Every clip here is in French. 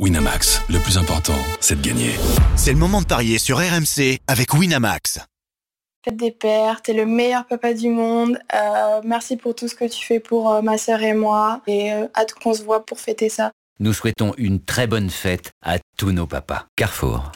Winamax, le plus important, c'est de gagner. C'est le moment de parier sur RMC avec Winamax. Faites des pères, t'es le meilleur papa du monde. Euh, merci pour tout ce que tu fais pour euh, ma sœur et moi. Et euh, hâte qu'on se voit pour fêter ça. Nous souhaitons une très bonne fête à tous nos papas. Carrefour.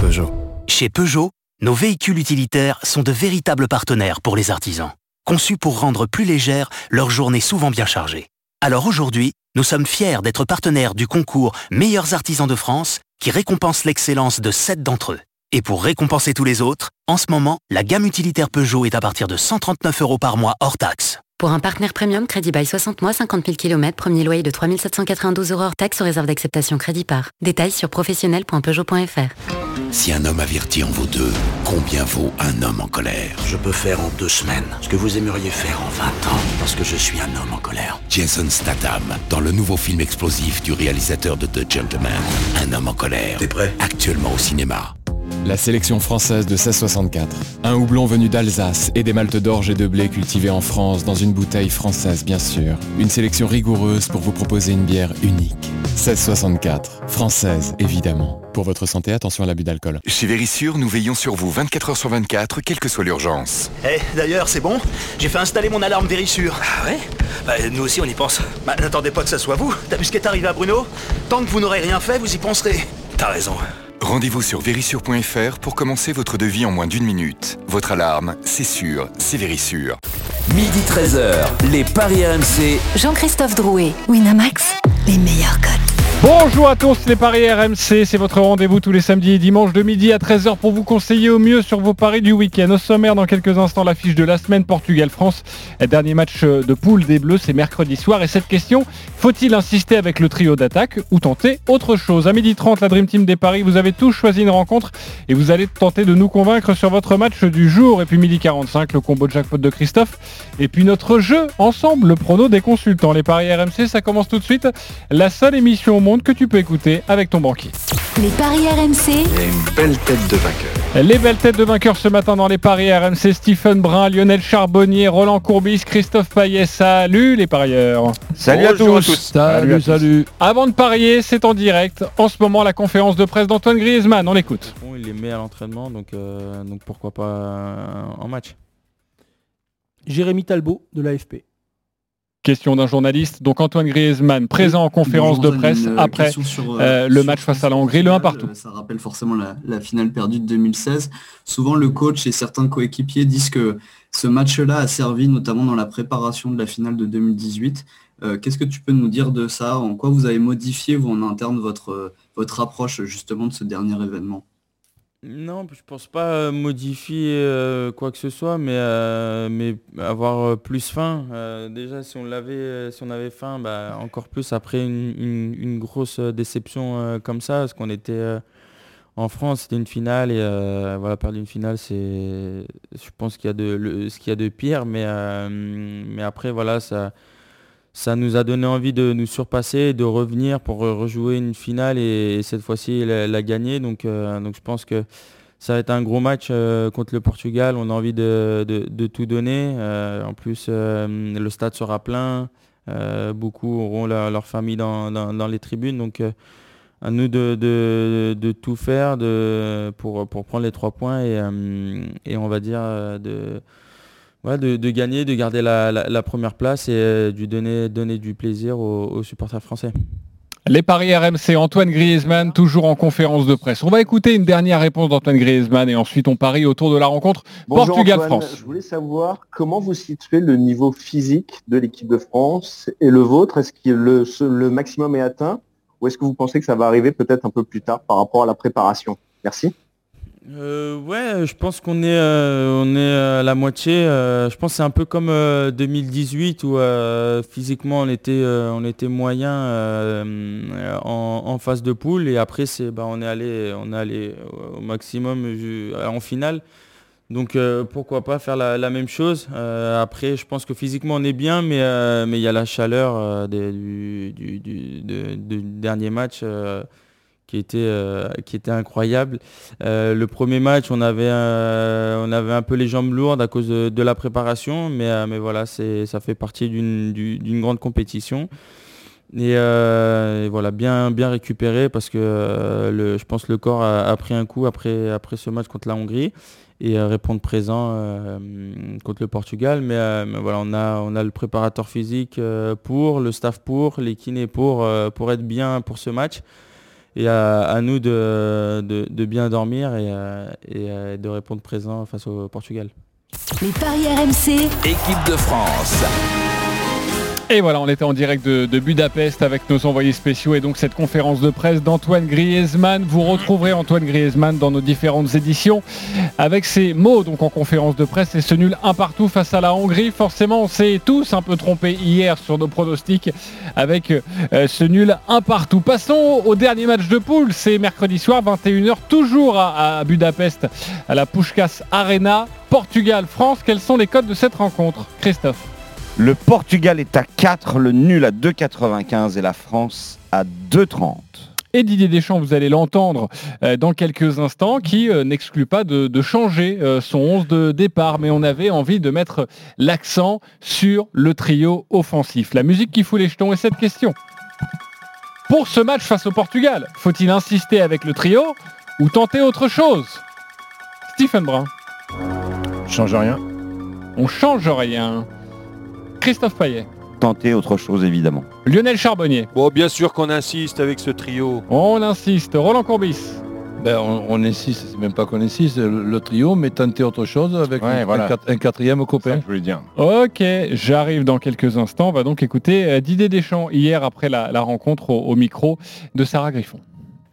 Peugeot. Chez Peugeot, nos véhicules utilitaires sont de véritables partenaires pour les artisans. Conçus pour rendre plus légère leur journée souvent bien chargée. Alors aujourd'hui, nous sommes fiers d'être partenaires du concours Meilleurs artisans de France qui récompense l'excellence de 7 d'entre eux. Et pour récompenser tous les autres, en ce moment, la gamme utilitaire Peugeot est à partir de 139 euros par mois hors taxe. Pour un partenaire premium, crédit bail 60 mois, 50 000 km, premier loyer de 3792 euros hors taxe sur réserve d'acceptation crédit par. Détails sur professionnel.peugeot.fr. Si un homme averti en vaut deux, combien vaut un homme en colère? Je peux faire en deux semaines ce que vous aimeriez faire en 20 ans, parce que je suis un homme en colère. Jason Statham, dans le nouveau film explosif du réalisateur de The Gentleman, Un homme en colère. T'es prêt? Actuellement au cinéma. La sélection française de 1664. Un houblon venu d'Alsace et des maltes d'orge et de blé cultivés en France dans une bouteille française bien sûr. Une sélection rigoureuse pour vous proposer une bière unique. 1664. Française évidemment. Pour votre santé, attention à l'abus d'alcool. Chez Vérissure, nous veillons sur vous 24 heures sur 24, quelle que soit l'urgence. Eh, d'ailleurs, c'est bon? J'ai fait installer mon alarme Vérissure. Ah ouais? Bah, nous aussi, on y pense. Bah, n'attendez pas que ça soit vous. T'as vu ce qui est arrivé à Bruno? Tant que vous n'aurez rien fait, vous y penserez. T'as raison. Rendez-vous sur vérissure.fr pour commencer votre devis en moins d'une minute. Votre alarme, c'est sûr, c'est Vérissure. Midi 13h, les Paris RMC. Jean-Christophe Drouet, Winamax, les meilleurs codes. Bonjour à tous les paris RMC, c'est votre rendez-vous tous les samedis et dimanches de midi à 13h pour vous conseiller au mieux sur vos paris du week-end. Au sommaire dans quelques instants l'affiche de la semaine Portugal-France. Dernier match de poule des Bleus, c'est mercredi soir. Et cette question, faut-il insister avec le trio d'attaque ou tenter autre chose? À midi 30, la Dream Team des paris, vous avez tous choisi une rencontre et vous allez tenter de nous convaincre sur votre match du jour. Et puis midi 45, le combo de jackpot de Christophe. Et puis notre jeu ensemble, le prono des consultants. Les paris RMC, ça commence tout de suite. La seule émission au monde que tu peux écouter avec ton banquier. Les paris RMC. Il y a une belle tête de vainqueur. Les belles têtes de vainqueurs ce matin dans les paris RMC, Stephen Brun, Lionel Charbonnier, Roland Courbis, Christophe Payet. Salut les parieurs. Salut à tous. Salut, salut. Avant de parier, c'est en direct. En ce moment, la conférence de presse d'Antoine Griezmann. On l'écoute. Bon, il est met à l'entraînement, donc, euh, donc pourquoi pas euh, en match. Jérémy Talbot de l'AFP. Question d'un journaliste. Donc Antoine Griezmann présent en conférence de presse euh, après sur, euh, euh, le match face à la Hongrie, le 1 finale, partout. Ça rappelle forcément la, la finale perdue de 2016. Souvent, le coach et certains coéquipiers disent que ce match-là a servi notamment dans la préparation de la finale de 2018. Euh, Qu'est-ce que tu peux nous dire de ça? En quoi vous avez modifié, vous, en interne, votre, votre approche justement de ce dernier événement? Non, je pense pas euh, modifier euh, quoi que ce soit, mais, euh, mais avoir plus faim. Déjà, si on si on avait faim, bah, encore plus après une, grosse déception comme ça, parce qu'on était en France, c'était une finale et voilà, perdre une finale, c'est, je pense qu'il y a de, ce qu'il y a de pire, mais, mais après, voilà, ça. Ça nous a donné envie de nous surpasser, de revenir pour rejouer une finale et, et cette fois-ci la, la gagner. Donc, euh, donc je pense que ça va être un gros match euh, contre le Portugal. On a envie de, de- tout donner. Euh, en plus, le stade sera plein. Beaucoup auront leur, famille dans, dans- les tribunes. Donc, à nous de, de- de tout faire de, pour, pour prendre les trois points et, et on va dire de, ouais, de, de gagner, de garder la, la- la première place et euh, de donner, donner du plaisir aux, aux supporters français. Les paris RMC, Antoine Griezmann, toujours en conférence de presse. On va écouter une dernière réponse d'Antoine Griezmann et ensuite on parie autour de la rencontre Portugal-France. je voulais savoir comment vous situez le niveau physique de l'équipe de France et le vôtre. Est-ce que le maximum est atteint ou est-ce que vous pensez que ça va arriver peut-être un peu plus tard par rapport à la préparation? Merci. Euh, ouais, je pense qu'on est, euh, on est à la moitié. euh, je pense que c'est un peu comme euh, 2018 où euh, physiquement on était, euh, on était moyen euh, en, phase de poule et après c'est, bah, on est allé, on est allé au maximum en finale. Donc euh, pourquoi pas faire la, même chose. Euh, après, je pense que physiquement on est bien, mais euh, il y a la chaleur euh, des- du, du dernier match. Qui était, euh, qui était incroyable. Euh, le premier match, on avait, euh, on avait un peu les jambes lourdes à cause de, la préparation, mais, mais voilà, ça fait partie d'une, du- d'une grande compétition. Et, voilà, bien, bien récupéré parce que le, je pense que le corps a, pris un coup après, après ce match contre la Hongrie et répondre présent contre le Portugal. Mais, voilà, on a, on a le préparateur physique pour, le staff pour, les kinés pour, pour être bien pour ce match et à, nous de, de, bien dormir et, euh, et, euh, de répondre présent face au Portugal. Les paris RMC, équipe de France. Et voilà, on était en direct de, Budapest avec nos envoyés spéciaux et donc cette conférence de presse d'Antoine Griezmann. Vous retrouverez Antoine Griezmann dans nos différentes éditions avec ses mots donc en conférence de presse et ce nul un partout face à la Hongrie. Forcément, on s'est tous un peu trompés hier sur nos pronostics avec euh, ce nul un partout. Passons au dernier match de poule. C'est mercredi soir, 21h, toujours à, Budapest, à la Pushkas Arena. Portugal-France, quels sont les codes de cette rencontre? Christophe le Portugal est à 4, le nul à 2,95 et la France à 2,30 et Didier Deschamps, vous allez l'entendre euh, dans quelques instants, qui euh, n'exclut pas de, changer euh, son 11 de départ, mais on avait envie de mettre l'accent sur le trio offensif. La musique qui fout les jetons est cette question. Pour ce match face au Portugal, faut-il insister avec le trio ou tenter autre chose? Stephen Brun. Change rien. On change rien. Christophe Payet. Tenter autre chose évidemment. Lionel Charbonnier. Bon, bien sûr qu'on insiste avec ce trio. On insiste. Roland Courbis. Ben, on, insiste, c'est même pas qu'on insiste, le, trio, mais tenter autre chose avec un, quatrième copain. je dire. Ok, j'arrive dans quelques instants. On va donc écouter euh, Didier Deschamps hier après la, rencontre au micro de Sarah Griffon.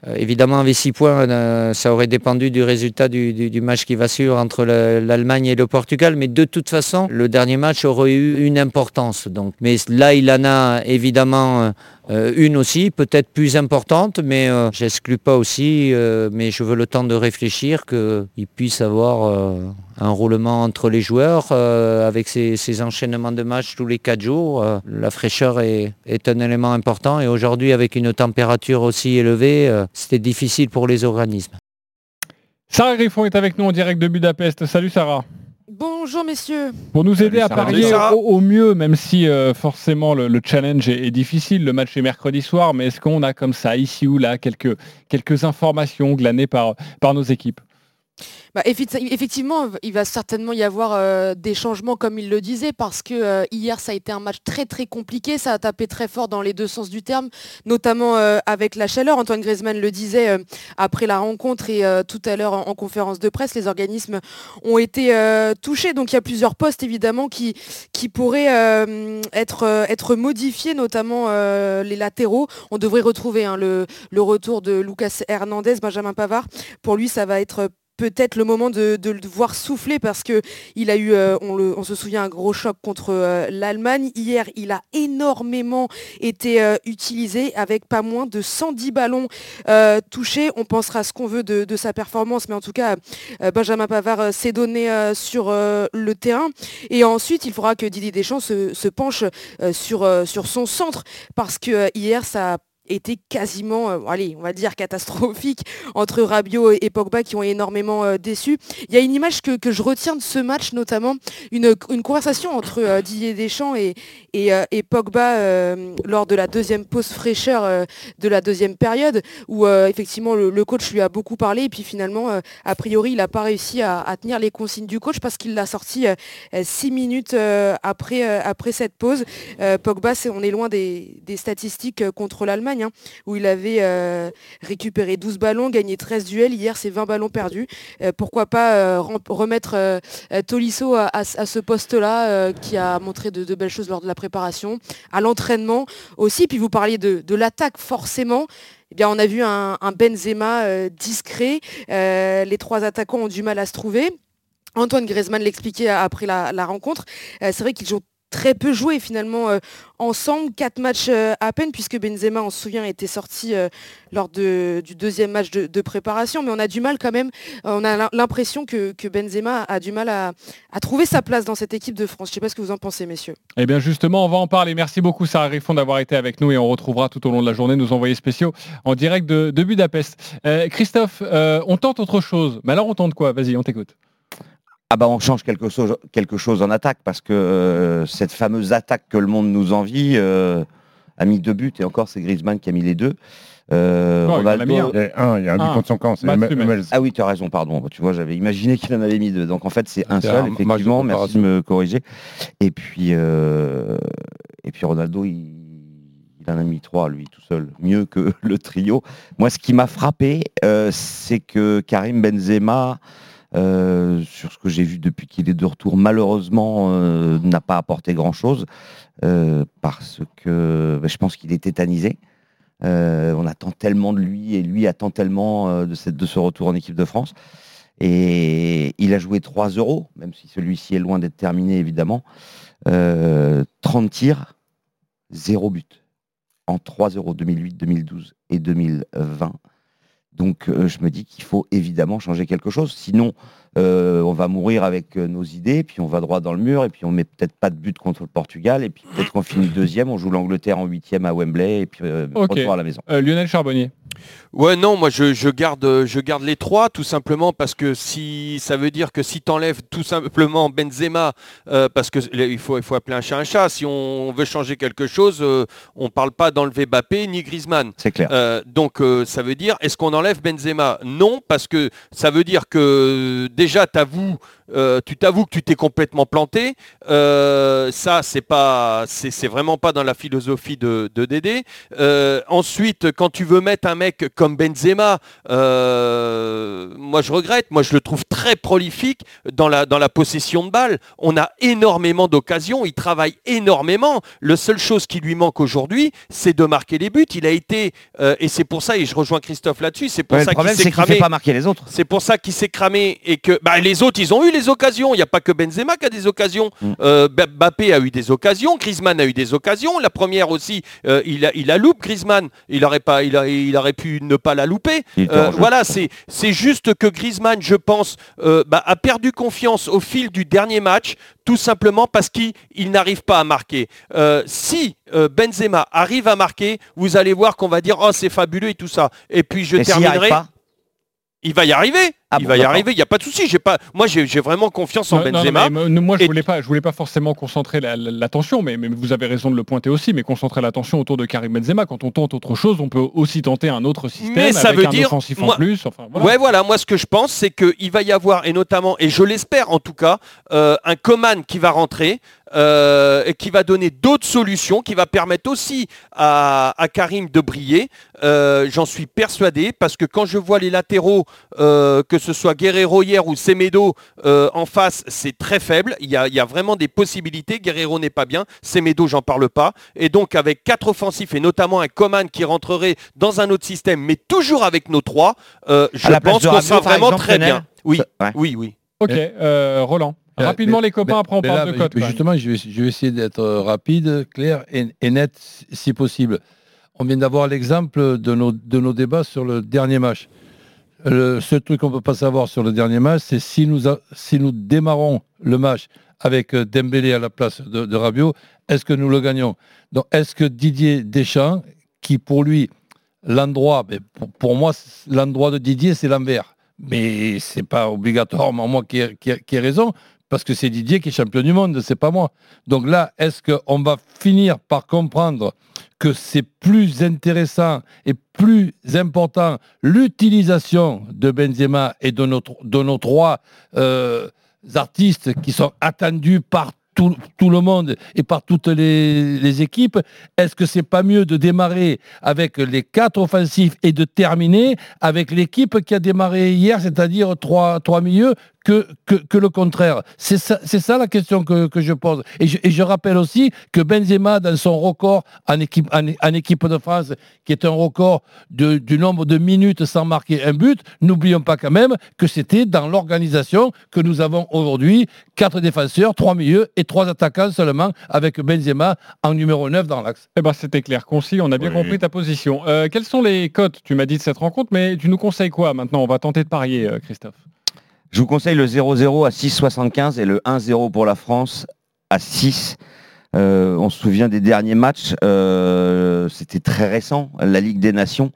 Euh, évidemment, avec 6 points, euh, ça aurait dépendu du résultat du, match qui va suivre entre l'Allemagne et le Portugal. Mais de toute façon, le dernier match aurait eu une importance. Donc. Mais là, il en a évidemment euh, une aussi, peut-être plus importante, mais euh, j'exclus pas aussi, euh, mais je veux le temps de réfléchir qu'il puisse avoir un roulement entre les joueurs avec ces, enchaînements de matchs tous les quatre jours. la fraîcheur est, un élément important et aujourd'hui avec une température aussi élevée, c'était difficile pour les organismes. Sarah Griffon est avec nous en direct de Budapest. Salut Sarah. Bonjour messieurs. Pour nous aider à parier au, mieux, même si euh, forcément le, challenge est, difficile, le match est mercredi soir, mais est-ce qu'on a comme ça, ici ou là, quelques, quelques informations glanées par, par nos équipes? Bah, effectivement, il va certainement y avoir euh, des changements comme il le disait parce que euh, hier ça a été un match très très compliqué, ça a tapé très fort dans les deux sens du terme, notamment euh, avec la chaleur. Antoine Griezmann le disait après la rencontre et tout à l'heure en, conférence de presse, les organismes ont été touchés. Donc il y a plusieurs postes évidemment qui, qui pourraient être, être modifiés, notamment les latéraux. On devrait retrouver hein, le, le retour de Lucas Hernandez, Benjamin Pavard. Pour lui, ça va être peut-être le moment de, le voir souffler parce qu'il a eu, euh, on, se souvient, un gros choc contre euh, l'Allemagne. Hier, il a énormément été euh, utilisé avec pas moins de 110 ballons touchés. On pensera ce qu'on veut de, sa performance, mais en tout cas, Benjamin Pavard s'est donné sur le terrain. Et ensuite, il faudra que Didier Deschamps se, penche sur, sur son centre parce que hier, ça a était quasiment, euh, allez, on va dire catastrophique entre Rabiot et Pogba qui ont énormément euh, déçu. Il y a une image que, je retiens de ce match, notamment une, conversation entre euh, Didier Deschamps et, et, Pogba lors de la deuxième pause fraîcheur de la deuxième période, où effectivement le, coach lui a beaucoup parlé et puis finalement, a priori, il n'a pas réussi à, tenir les consignes du coach parce qu'il l'a sorti six minutes après, après cette pause. Pogba, on est loin des statistiques contre l'Allemagne. Hein, où il avait euh, récupéré 12 ballons, gagné 13 duels. Hier, c'est 20 ballons perdus. Euh, pourquoi pas euh, remettre Tolisso à, ce poste-là, qui a montré de, belles choses lors de la préparation, à l'entraînement aussi. Puis vous parliez de, l'attaque, forcément. Eh bien, on a vu un, Benzema discret. les trois attaquants ont du mal à se trouver. Antoine Griezmann l'expliquait après la, la rencontre. c'est vrai qu'ils ont très peu joué finalement euh, ensemble, quatre matchs euh, à peine, puisque Benzema, on se souvient, était sorti euh, lors du deuxième match de, préparation, mais on a du mal quand même, on a l'impression que, Benzema a du mal à, trouver sa place dans cette équipe de France. Je ne sais pas ce que vous en pensez, messieurs. Eh bien justement, on va en parler. Merci beaucoup Sarah Griffon d'avoir été avec nous et on retrouvera tout au long de la journée nos envoyés spéciaux en direct de, Budapest. Christophe, on tente autre chose, mais alors on tente quoi? Vas-y, on t'écoute. Ah bah on change quelque chose, quelque chose en attaque parce que euh, cette fameuse attaque que le monde nous envie, euh, a mis deux buts et encore c'est Griezmann qui a mis les deux. Euh, il, y a un, il y a un but contre son camp. Ah oui, tu as raison, pardon. Tu vois, j'avais imaginé qu'il en avait mis deux. Donc en fait, c'est un seul, effectivement. Merci de me corriger. Et puis, euh, et puis Ronaldo, il, il, en a mis trois, lui, tout seul. Mieux que le trio. Moi, ce qui m'a frappé, euh, c'est que Karim Benzema. Euh, sur ce que j'ai vu depuis qu'il est de retour, malheureusement, euh, n'a pas apporté grand-chose euh, parce que bah, je pense qu'il est tétanisé. On attend tellement de lui et lui attend tellement de, de ce retour en équipe de France. Et il a joué 3 euros, même si celui-ci est loin d'être terminé évidemment. 30 euh, tirs, 0 but en 3 euros 2008, 2012 et 2020. Donc je me dis qu'il faut évidemment changer quelque chose. Sinon, euh, on va mourir avec euh, nos idées, puis on va droit dans le mur, et puis on met peut-être pas de but contre le Portugal, et puis peut-être qu'on finit deuxième, on joue l'Angleterre en huitième à Wembley, et puis euh, on retour à la maison. Lionel Charbonnier. Ouais, non, moi je, garde, je garde les trois tout simplement parce que si ça veut dire que si tu enlèves tout simplement Benzema, parce que il faut, il faut appeler un chat un chat, si on veut changer quelque chose, on ne parle pas d'enlever Bappé ni Griezmann. C'est clair. donc ça veut dire, est-ce qu'on enlève Benzema? Non, parce que ça veut dire que déjà t'avoues, euh, tu t'avoues que tu t'es complètement planté. Euh, ça, c'est pas, c'est vraiment pas dans la philosophie de, Dédé. Euh, ensuite, quand tu veux mettre un mec comme Benzema, moi je regrette. Moi, je le trouve très prolifique dans la, dans la possession de balles. On a énormément d'occasions. Il travaille énormément. Le seule chose qui lui manque aujourd'hui, c'est de marquer les buts. Il a été, et c'est pour ça, et je rejoins Christophe là-dessus, c'est pour ça qu'il s'est cramé. Pas marquer les autres. C'est pour ça qu'il s'est cramé et que bah, les autres, ils ont eu les occasions. Il n'y a pas que Benzema qui a des occasions. Mm. Euh, Bappé a eu des occasions. Griezmann a eu des occasions. La première aussi, euh, il, a, il a loupé Griezmann. Il aurait, pas, il, il aurait pu ne pas la louper. Euh, voilà, c'est juste que Griezmann, je pense, bah, a perdu confiance au fil du dernier match, tout simplement parce qu'il n'arrive pas à marquer. si Benzema arrive à marquer, vous allez voir qu'on va dire oh c'est fabuleux et tout ça. Et puis je terminerai. Il va y arriver. Ah il va y arriver, il n'y a pas de souci. J'ai pas, moi, j'ai vraiment confiance en Benzema. moi, je voulais pas, je voulais pas forcément concentrer l'attention, mais, mais, vous avez raison de le pointer aussi. Mais concentrer l'attention autour de Karim Benzema, quand on tente autre chose, on peut aussi tenter un autre système mais ça avec veut un dire, offensif en plus. voilà. Ouais, voilà. Moi, ce que je pense, c'est qu'il va y avoir, et notamment, et je l'espère en tout cas, euh, un Coman qui va rentrer. Euh, et qui va donner d'autres solutions, qui va permettre aussi à, Karim de briller. Euh, j'en suis persuadé, parce que quand je vois les latéraux que que ce soit Guerrero hier ou Semedo euh, en face, c'est très faible. Il y, a, vraiment des possibilités. Guerrero n'est pas bien. Semedo, j'en parle pas. Et donc, avec quatre offensifs et notamment un Coman qui rentrerait dans un autre système, mais toujours avec nos trois, euh, je pense qu'on sera vraiment très bien. Oui, oui, oui. Ok, euh, Roland. Rapidement, les copains, après on parle de cote. Justement, je vais, essayer d'être rapide, clair et, net si possible. On vient d'avoir l'exemple de nos, de nos débats sur le dernier match. Le seul truc qu'on ne peut pas savoir sur le dernier match, c'est si nous, démarrons le match avec euh, Dembélé à la place de, de est-ce que nous le gagnons? Donc, est-ce que Didier Deschamps, qui pour lui, l'endroit, ben, pour, moi, l'endroit de Didier, c'est l'envers? Mais c'est pas obligatoirement moi qui ai, raison, parce que c'est Didier qui est champion du monde, c'est pas moi. Donc là, est-ce qu'on va finir par comprendre que c'est plus intéressant et plus important l'utilisation de Benzema et de nos, trois euh, artistes qui sont attendus par tout, le monde et par toutes les, équipes, est-ce que c'est pas mieux de démarrer avec les quatre offensifs et de terminer avec l'équipe qui a démarré hier, c'est-à-dire trois milieux que, que, le contraire. C'est ça, ça, la question que, que je pose. Et je, et je, rappelle aussi que Benzema, dans son record en équipe, en, équipe de France, qui est un record de, du nombre de minutes sans marquer un but, n'oublions pas quand même que c'était dans l'organisation que nous avons aujourd'hui quatre défenseurs, trois milieux et trois attaquants seulement, avec Benzema en numéro 9 dans l'axe. Eh ben, c'était clair, concis, on a bien compris ta position. Euh, quelles sont les cotes? Tu m'as dit de cette rencontre, mais tu nous conseilles quoi maintenant? On va tenter de parier, euh, Christophe. Je vous conseille le 0-0 à 6,75 et le 1-0 pour la France à 6. Euh, on se souvient des derniers matchs, euh, c'était très récent, la Ligue des Nations.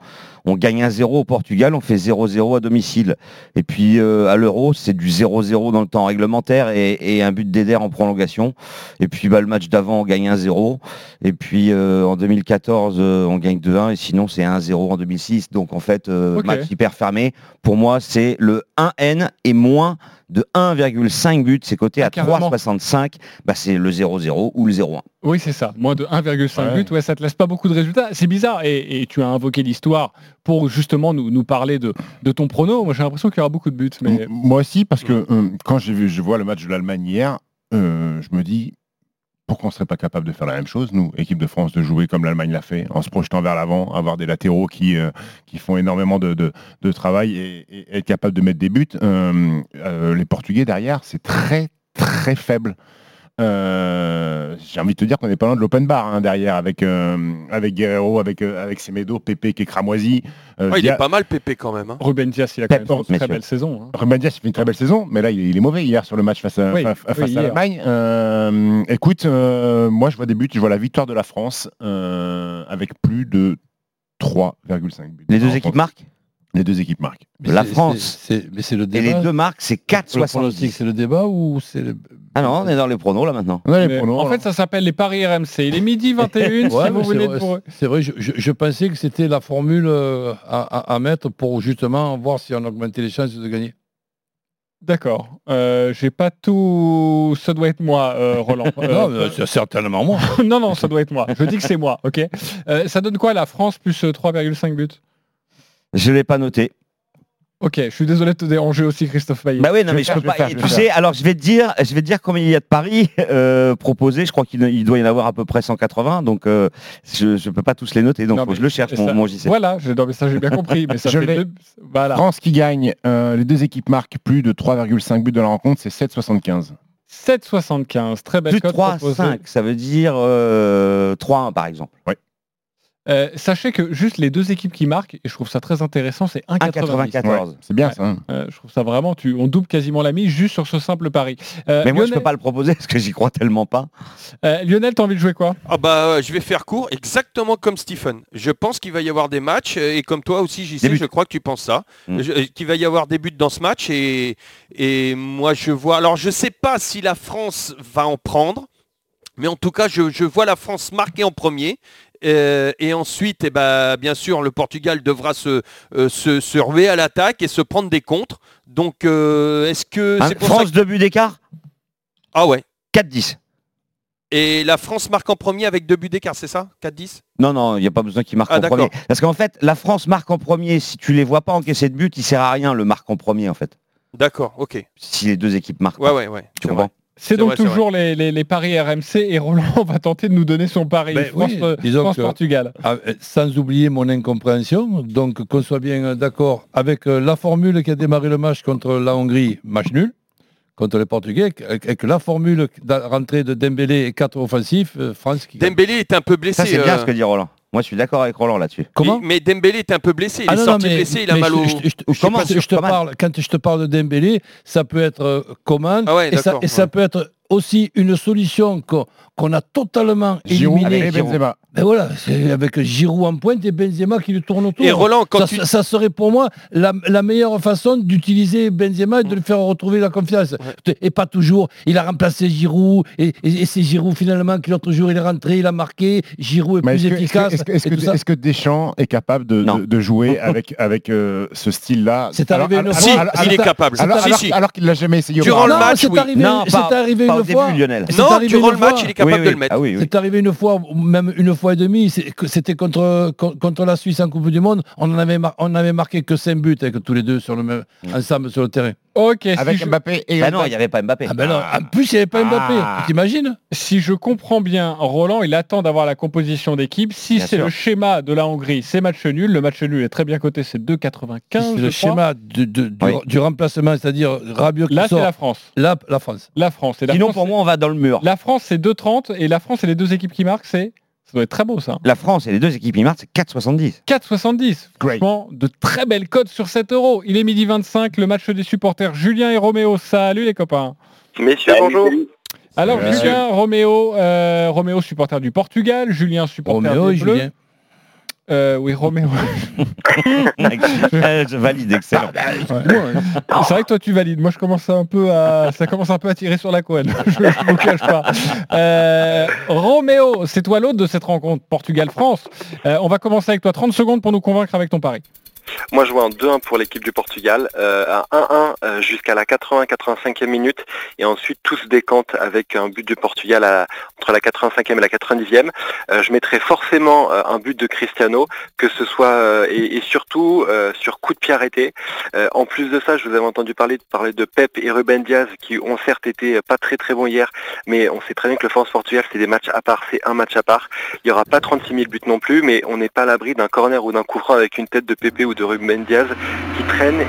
On gagne 1-0 au Portugal, on fait 0-0 à domicile. Et puis euh, à l'Euro, c'est du 0-0 dans le temps réglementaire et, un but d'Eder en prolongation. Et puis bah, le match d'avant, on gagne 1-0. Et puis euh, en 2014, euh, on gagne 2-1. Et sinon, c'est 1-0 en 2006. Donc en fait, match hyper fermé. Pour moi, c'est le 1N et moins de 1,5 but, c'est coté à 3,65. Bah, c'est le 0-0 ou le 0-1. Oui, c'est ça. Moins de 1,5 but, ouais, ça te laisse pas beaucoup de résultats. C'est bizarre. Et, tu as invoqué l'histoire pour justement nous, nous parler de, de, ton prono. Moi, j'ai l'impression qu'il y aura beaucoup de buts. Mais... Moi aussi, parce que euh, quand j'ai vu, je vois le match de l'Allemagne hier, euh, je me dis, pourquoi on ne serait pas capable de faire la même chose, nous, équipe de France, de jouer comme l'Allemagne l'a fait, en se projetant vers l'avant, avoir des latéraux qui, euh, qui font énormément de, de, travail et, être capable de mettre des buts. Les Portugais derrière, c'est très très faible. Euh, j'ai envie de te dire qu'on n'est pas loin de l'open bar hein, derrière avec euh, avec Guerrero, avec euh, avec Semedo, Pépé qui est cramoisi. il est pas mal Pépé quand même. Hein. Ruben Dias, il a quand même fait une très belle saison. Hein. Ruben Dias, il fait une très belle saison, mais là il est, mauvais hier sur le match face à, face à l'Allemagne. écoute, moi je vois des buts, je vois la victoire de la France avec plus de 3,5 buts. Les deux équipes marquent? Les deux équipes marquent. la France. mais c'est le débat. Et les deux marques, c'est 4,70. C'est le débat ou c'est Ah non, on est dans les pronos là maintenant. en fait, ça s'appelle les paris RMC. Il est midi 21 si vous voulez pour C'est vrai, je, pensais que c'était la formule euh, à, mettre pour justement voir si on augmentait les chances de gagner. D'accord. Euh, j'ai pas tout. Ça doit être moi, euh, Roland. non, c'est certainement moi. non, non, ça doit être moi. Je dis que c'est moi, ok Ça donne quoi la France plus 3,5 buts? Je ne l'ai pas noté. Ok, je suis désolé de te déranger aussi, Christophe Payet. Bah oui, non, mais je, peux pas. tu sais, alors je vais te dire, je vais te dire combien il y a de paris euh, proposés. Je crois qu'il doit y en avoir à peu près 180, donc euh, je ne peux pas tous les noter. Donc je le cherche, mon, JC. Voilà, non, mais ça j'ai bien compris. Mais ça fait voilà. France qui gagne, euh, les deux équipes marquent plus de 3,5 buts de la rencontre, c'est 7,75. 7,75, très belle Plus de 3,5, ça veut dire 3-1 par exemple. Oui. Euh, sachez que juste les deux équipes qui marquent, et je trouve ça très intéressant, c'est 1,94. c'est bien ça. Hein. Euh, je trouve ça vraiment, tu, on double quasiment la mise juste sur ce simple pari. Euh, Mais moi, je peux pas le proposer parce que j'y crois tellement pas. Lionel, t'as envie de jouer quoi? Ah bah, je vais faire court, exactement comme Stephen. Je pense qu'il va y avoir des matchs, et comme toi aussi, j'y sais, je crois que tu penses ça, mm. qu'il va y avoir des buts dans ce match, et, et moi, je vois. Alors, je sais pas si la France va en prendre. Mais en tout cas, je, je, vois la France marquer en premier et ensuite, eh ben, bien sûr, le Portugal devra se, euh, se, ruer à l'attaque et se prendre des contres. Donc, euh, est-ce que... c'est France, deux buts d'écart? Ah ouais. 4-10. Et la France marque en premier avec deux buts d'écart, c'est ça? 4-10 Non, non, il n'y a pas besoin qu'il marque ah, en premier. Parce qu'en fait, la France marque en premier. Si tu les vois pas encaisser de but, il sert à rien le marque en premier, en fait. D'accord, ok. Si les deux équipes marquent. Ouais, ouais, ouais. Tu comprends? C'est donc toujours les, paris RMC et Roland va tenter de nous donner son pari. Ben France-Portugal. Ah, euh, sans oublier mon incompréhension, donc qu'on soit bien d'accord avec euh, la formule qui a démarré le match contre la Hongrie, match nul, contre les Portugais, avec la formule de rentrée de Dembélé et quatre offensifs, euh, France qui Dembélé est un peu blessé. Ça c'est bien ce que dit Roland. Moi, je suis d'accord avec Roland là-dessus. Comment Mais Dembélé est un peu blessé. Il ah est sorti blessé, il a mal au. Comment je, te parle, quand je te parle de Dembélé, ça peut être euh, ah et, ça, et ça, peut être aussi une solution qu'on a totalement éliminée. Benzema. Ben voilà, c'est avec Giroud en pointe et Benzema qui le tourne autour. Et Roland, quand ça, serait pour moi la, meilleure façon d'utiliser Benzema et de lui faire retrouver la confiance. Et pas toujours. Il a remplacé Giroud et, c'est Giroud finalement qui l'autre jour il est rentré, il a marqué. Giroud est plus efficace. Est-ce que, Deschamps est capable de, jouer avec, avec euh, ce style-là? C'est arrivé une fois. il est capable. Alors, qu'il l'a jamais essayé. Durant le match, c'est arrivé, arrivé une fois. Non, durant le match, il est capable de le mettre. Ah c'est arrivé une fois, même une fois et demi. C'était contre, contre la Suisse en Coupe du Monde. On n'avait on avait marqué que 5 buts avec tous les deux sur le même, ensemble sur le terrain. Ok. Avec Mbappé et. Bah non, il n'y avait pas Mbappé. Ah ben non. En plus, il n'y avait pas Mbappé. Ah. T'imagines? Si je comprends bien, Roland, il attend d'avoir la composition d'équipe. Si c'est le schéma de la Hongrie, c'est match nul. Le match nul est très bien coté, c'est 2,95. C'est le schéma du, du, remplacement, c'est-à-dire Rabiot Là, c'est la France. La, la France. La France. Et Sinon, pour moi, on va dans le mur. La France, c'est 2,30 et la France et les deux équipes qui marquent, c'est doit être très beau ça. La France et les deux équipes qui marquent, c'est 4,70. 4,70. Franchement, de très belles codes sur 7 euros. Il est midi 25, le match des supporters Julien et Roméo. Salut les copains. Messieurs, bonjour. Alors Julien, Roméo, euh, Roméo supporter du Portugal, Julien supporter Roméo des Julien. Euh, oui, Roméo. je valide, excellent. C'est vrai que toi tu valides. Moi je commence un peu à, ça commence un peu à tirer sur la couenne. je ne vous cache pas. Euh, Roméo, c'est toi l'autre de cette rencontre Portugal-France. Euh, on va commencer avec toi. 30 secondes pour nous convaincre avec ton pari. Moi, je vois un 2-1 pour l'équipe du Portugal, euh, un 1-1 euh, jusqu'à la 80-85e minute, et ensuite tout se décante avec un but du Portugal entre la 85e et la 90e. Euh, je mettrai forcément un but de Cristiano, que ce soit et, surtout sur coup de pied arrêté. en plus de ça, je vous avais entendu parler, parler de Pep et Ruben Diaz, qui ont certes été pas très très bons hier, mais on sait très bien que le France-Portugal, c'est des matchs à part, c'est un match à part. Il n'y aura pas 36 000 buts non plus, mais on n'est pas à l'abri d'un corner ou d'un coup franc avec une tête de Pépé ou de Ruben Diaz qui traîne.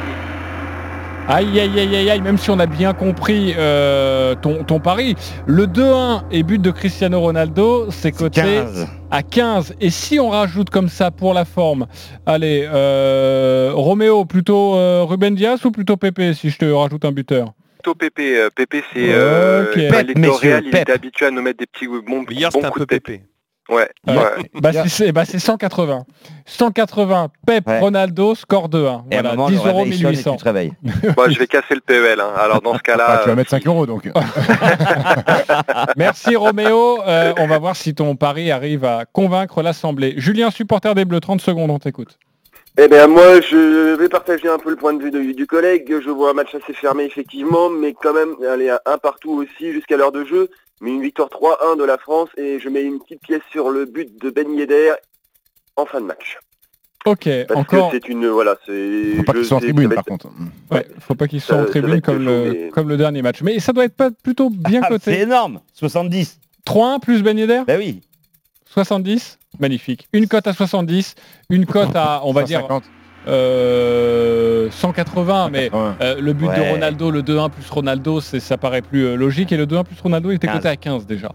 Aïe aïe aïe aïe aïe, même si on a bien compris euh, ton, ton, pari, le 2-1 et but de Cristiano Ronaldo, c'est coté à 15. Et si on rajoute comme ça pour la forme, allez, euh, Roméo, plutôt euh, Ruben Diaz ou plutôt Pépé si je te rajoute un buteur? Plutôt Pépé. Pépé, c'est okay. euh, il est habitué à nous mettre des petits bons, Hier, bons un peu Pépé. Ouais. Bah, c'est 180. 180. Pep Ronaldo score 2-1. Voilà, 10 euros 1800. Tu je vais casser le PEL. Hein. Alors dans ce cas-là. Ah, tu vas mettre 5 euros donc. Merci Roméo. Euh, on va voir si ton pari arrive à convaincre l'Assemblée. Julien, supporter des Bleus, 30 secondes, on t'écoute. Eh bien moi je vais partager un peu le point de vue du collègue. Je vois un match assez fermé effectivement, mais quand même aller à un partout aussi jusqu'à l'heure de jeu mais une victoire 3-1 de la France et je mets une petite pièce sur le but de Ben Yedder en fin de match. Ok, Parce encore. c'est une voilà, c'est. Faut pas qu'ils soient en tribune par contre. Ouais, faut pas qu'ils soient en tribune comme le, comme le dernier match. Mais ça doit être pas plutôt bien Ah, coté. c'est énorme 70 3-1 plus Ben Yedder Bah oui 70 Magnifique. Une cote à 70, une cote à, on va dire, 150. Euh, 180, mais 180. euh, le but Ouais. de Ronaldo, le 2-1 plus Ronaldo, ça paraît plus euh, logique. Et le 2-1 plus Ronaldo il était 15. coté à 15 déjà.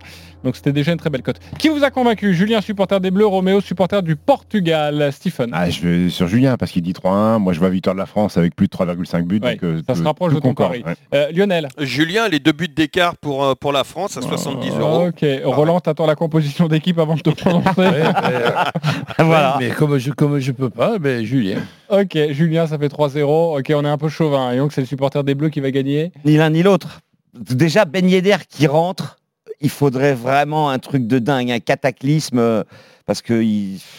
Donc c'était déjà une très belle cote. Qui vous a convaincu? Julien, supporter des Bleus, Roméo, supporter du Portugal, Stephen Ah, je vais sur Julien parce qu'il dit 3-1. Moi, je vois victoire de la France avec plus de 3,5 buts. Ouais, donc, euh, ça se rapproche de ton pari. ouais. Euh, Lionel Julien, les deux buts d'écart pour, euh, pour la France à 70 euros. Ok, Roland, t'attends la composition d'équipe avant de te prononcer. Voilà. Mais comme je, comme je peux pas, ben Julien. ok, Julien, ça fait 3-0. Ok, on est un peu chauvin. Et donc c'est le supporter des Bleus qui va gagner? Ni l'un ni l'autre. Déjà, Ben Yedder qui rentre, il faudrait vraiment un truc de dingue, un cataclysme, euh, parce que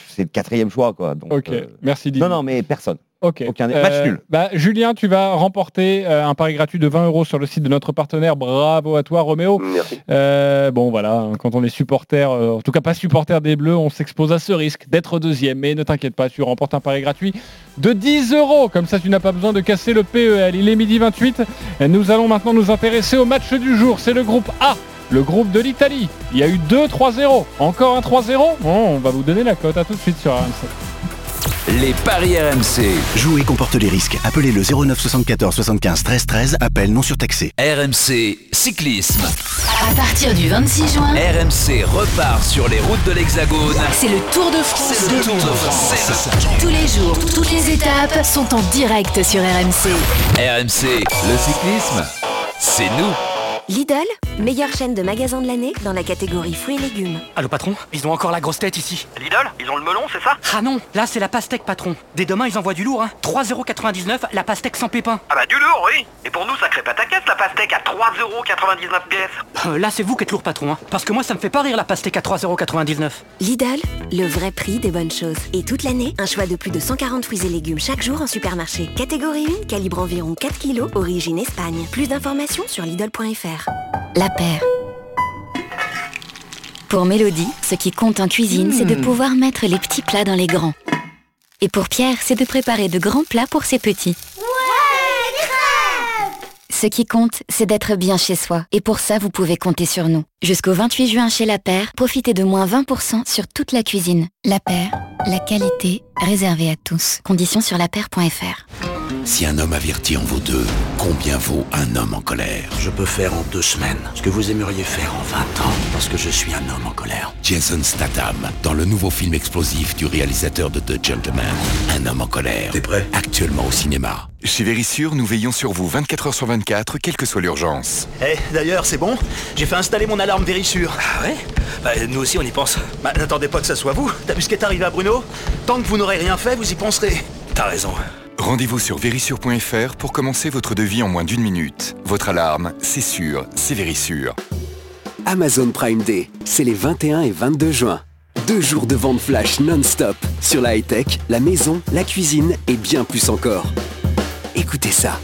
c'est le quatrième choix. Quoi. Donc, Ok, euh, merci Didier. Non, non, mais personne. Ok. Aucun Euh, match nul. bah, Julien, tu vas remporter euh, un pari gratuit de 20 euros sur le site de notre partenaire. Bravo à toi, Roméo. Merci. Euh, bon, voilà, hein, quand on est supporter, euh, en tout cas pas supporter des Bleus, on s'expose à ce risque d'être deuxième. Mais ne t'inquiète pas, tu remportes un pari gratuit de 10 euros. Comme ça, tu n'as pas besoin de casser le PEL. Il est midi 28. Et nous allons maintenant nous intéresser au match du jour. C'est le groupe A. Le groupe de l'Italie. Il y a eu 2-3-0. Encore un 3-0 Bon, On va vous donner la cote. À tout de suite sur RMC. Les paris RMC. Jouer comporte les risques. Appelez le 09 74 75 13 13. Appel non surtaxé. RMC Cyclisme. À partir du 26 juin, RMC repart sur les routes de l'Hexagone. c'est le Tour de France. C'est le Tour de France. Tous les jours, toutes les étapes sont en direct sur RMC. RMC, le cyclisme, c'est nous. Lidl, meilleure chaîne de magasins de l'année dans la catégorie fruits et légumes. Allô patron, ils ont encore la grosse tête ici. Lidl, ils ont le melon, c'est ça? Ah non, là c'est la pastèque patron. Dès demain ils envoient du lourd, hein. 3,99€ la pastèque sans pépin. Ah bah du lourd, oui Et pour nous, ça crée pas ta caisse, la pastèque, à 3,99€ pièce Euh, là c'est vous qui êtes lourd patron, hein. Parce que moi ça me fait pas rire la pastèque à 3,99€. Lidl, le vrai prix des bonnes choses. Et toute l'année, un choix de plus de 140 fruits et légumes chaque jour en supermarché. Catégorie 1, calibre environ 4 kg, origine Espagne. Plus d'informations sur Lidl.fr. La paire. Pour Mélodie, ce qui compte en cuisine, c'est de pouvoir mettre les petits plats dans les grands. Et pour Pierre, c'est de préparer de grands plats pour ses petits. Ce qui compte, c'est d'être bien chez soi. Et pour ça, vous pouvez compter sur nous. Jusqu'au 28 juin chez La Paire, profitez de moins 20% sur toute la cuisine. La Paire, la qualité réservée à tous. Conditions sur lapaire.fr. Si un homme averti en vaut deux, combien vaut un homme en colère? Je peux faire en deux semaines ce que vous aimeriez faire en 20 ans, parce que je suis un homme en colère. Jason Statham, dans le nouveau film explosif du réalisateur de The Gentleman, Un homme en colère. T'es prêt? Actuellement au cinéma. Chez Vérissure, nous veillons sur vous 24 heures sur 24, quelle que soit l'urgence. Eh, d'ailleurs, c'est bon? J'ai fait installer mon alarme Vérissure. Ah ouais? Bah, nous aussi, on y pense. Bah, n'attendez pas que ça soit vous. T'as vu ce qui est arrivé à Bruno? Tant que vous n'aurez rien fait, vous y penserez. T'as raison. Rendez-vous sur vérissure.fr pour commencer votre devis en moins d'une minute. Votre alarme, c'est sûr, c'est Vérissure. Amazon Prime Day, c'est les 21 et 22 juin. Deux jours de vente flash non-stop sur la high-tech, la maison, la cuisine et bien plus encore. Écoutez ça.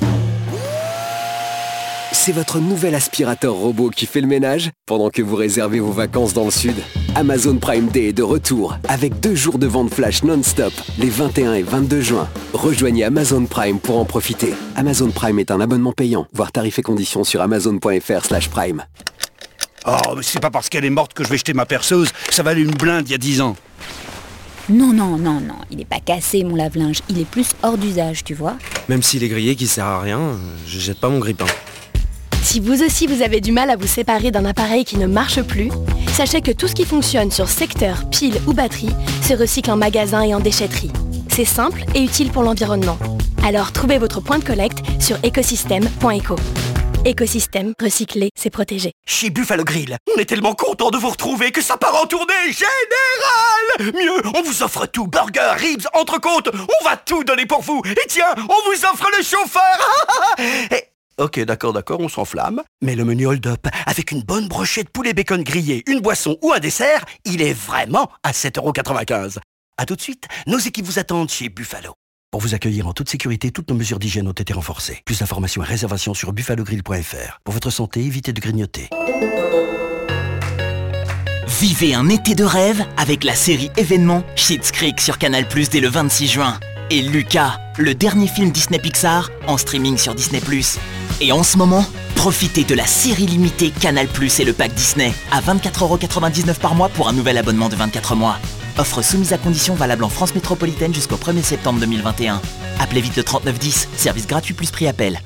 C'est votre nouvel aspirateur robot qui fait le ménage pendant que vous réservez vos vacances dans le sud. Amazon Prime Day est de retour avec deux jours de vente flash non-stop les 21 et 22 juin. Rejoignez Amazon Prime pour en profiter. Amazon Prime est un abonnement payant. Voir tarifs et conditions sur amazon.fr slash prime. Oh, mais c'est pas parce qu'elle est morte que je vais jeter ma perceuse. Ça valait une blinde il y a 10 ans. Non, non, non, non, il n'est pas cassé mon lave-linge, il est plus hors d'usage, tu vois. Même s'il est grillé qui sert à rien, je jette pas mon grippin. Si vous aussi vous avez du mal à vous séparer d'un appareil qui ne marche plus, sachez que tout ce qui fonctionne sur secteur, pile ou batterie se recycle en magasin et en déchetterie. C'est simple et utile pour l'environnement. Alors trouvez votre point de collecte sur écosystème.eco. Écosystème, recycler, c'est protéger. Chez Buffalo Grill, on est tellement content de vous retrouver que ça part en tournée générale Mieux, on vous offre tout, burger, ribs, entrecôte, on va tout donner pour vous Et tiens, on vous offre le chauffeur Ok, d'accord, d'accord, on s'enflamme. Mais le menu hold-up, avec une bonne brochette poulet bacon grillé, une boisson ou un dessert, il est vraiment à 7,95€. A tout de suite, nos équipes vous attendent chez Buffalo. Pour vous accueillir en toute sécurité, toutes nos mesures d'hygiène ont été renforcées. Plus d'informations et réservations sur buffalogrill.fr. Pour votre santé, évitez de grignoter. Vivez un été de rêve avec la série événement Schitt's Creek sur Canal+ dès le 26 juin. Et Lucas, le dernier film Disney Pixar en streaming sur Disney+. Et en ce moment, profitez de la série limitée Canal+ et le pack Disney à 24,99€ par mois pour un nouvel abonnement de 24 mois. Offre soumise à conditions valable en France métropolitaine jusqu'au 1er septembre 2021. Appelez vite le 3910, service gratuit plus prix appel.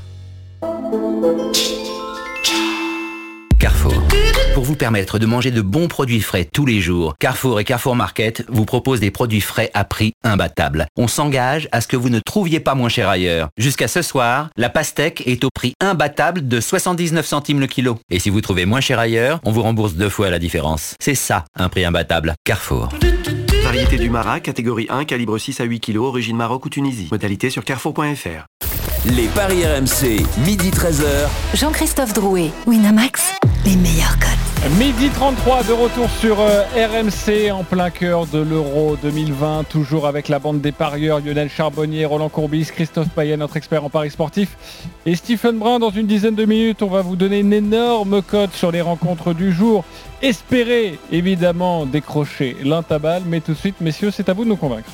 Pour vous permettre de manger de bons produits frais tous les jours, Carrefour et Carrefour Market vous proposent des produits frais à prix imbattable. On s'engage à ce que vous ne trouviez pas moins cher ailleurs. Jusqu'à ce soir, la pastèque est au prix imbattable de 79 centimes le kilo. Et si vous trouvez moins cher ailleurs, on vous rembourse deux fois la différence. C'est ça, un prix imbattable. Carrefour. Variété du Marat, catégorie 1, calibre 6 à 8 kg, origine Maroc ou Tunisie. Modalité sur carrefour.fr. Les Paris RMC, midi 13h. Jean-Christophe Drouet, Winamax, les meilleurs codes. Midi 33 de retour sur euh, RMC en plein cœur de l'Euro 2020, toujours avec la bande des parieurs Lionel Charbonnier, Roland Courbis, Christophe Payet, notre expert en paris sportif, et Stephen Brun. Dans une dizaine de minutes, on va vous donner une énorme cote sur les rencontres du jour. Espérez évidemment décrocher l'intabal, mais tout de suite, messieurs, c'est à vous de nous convaincre.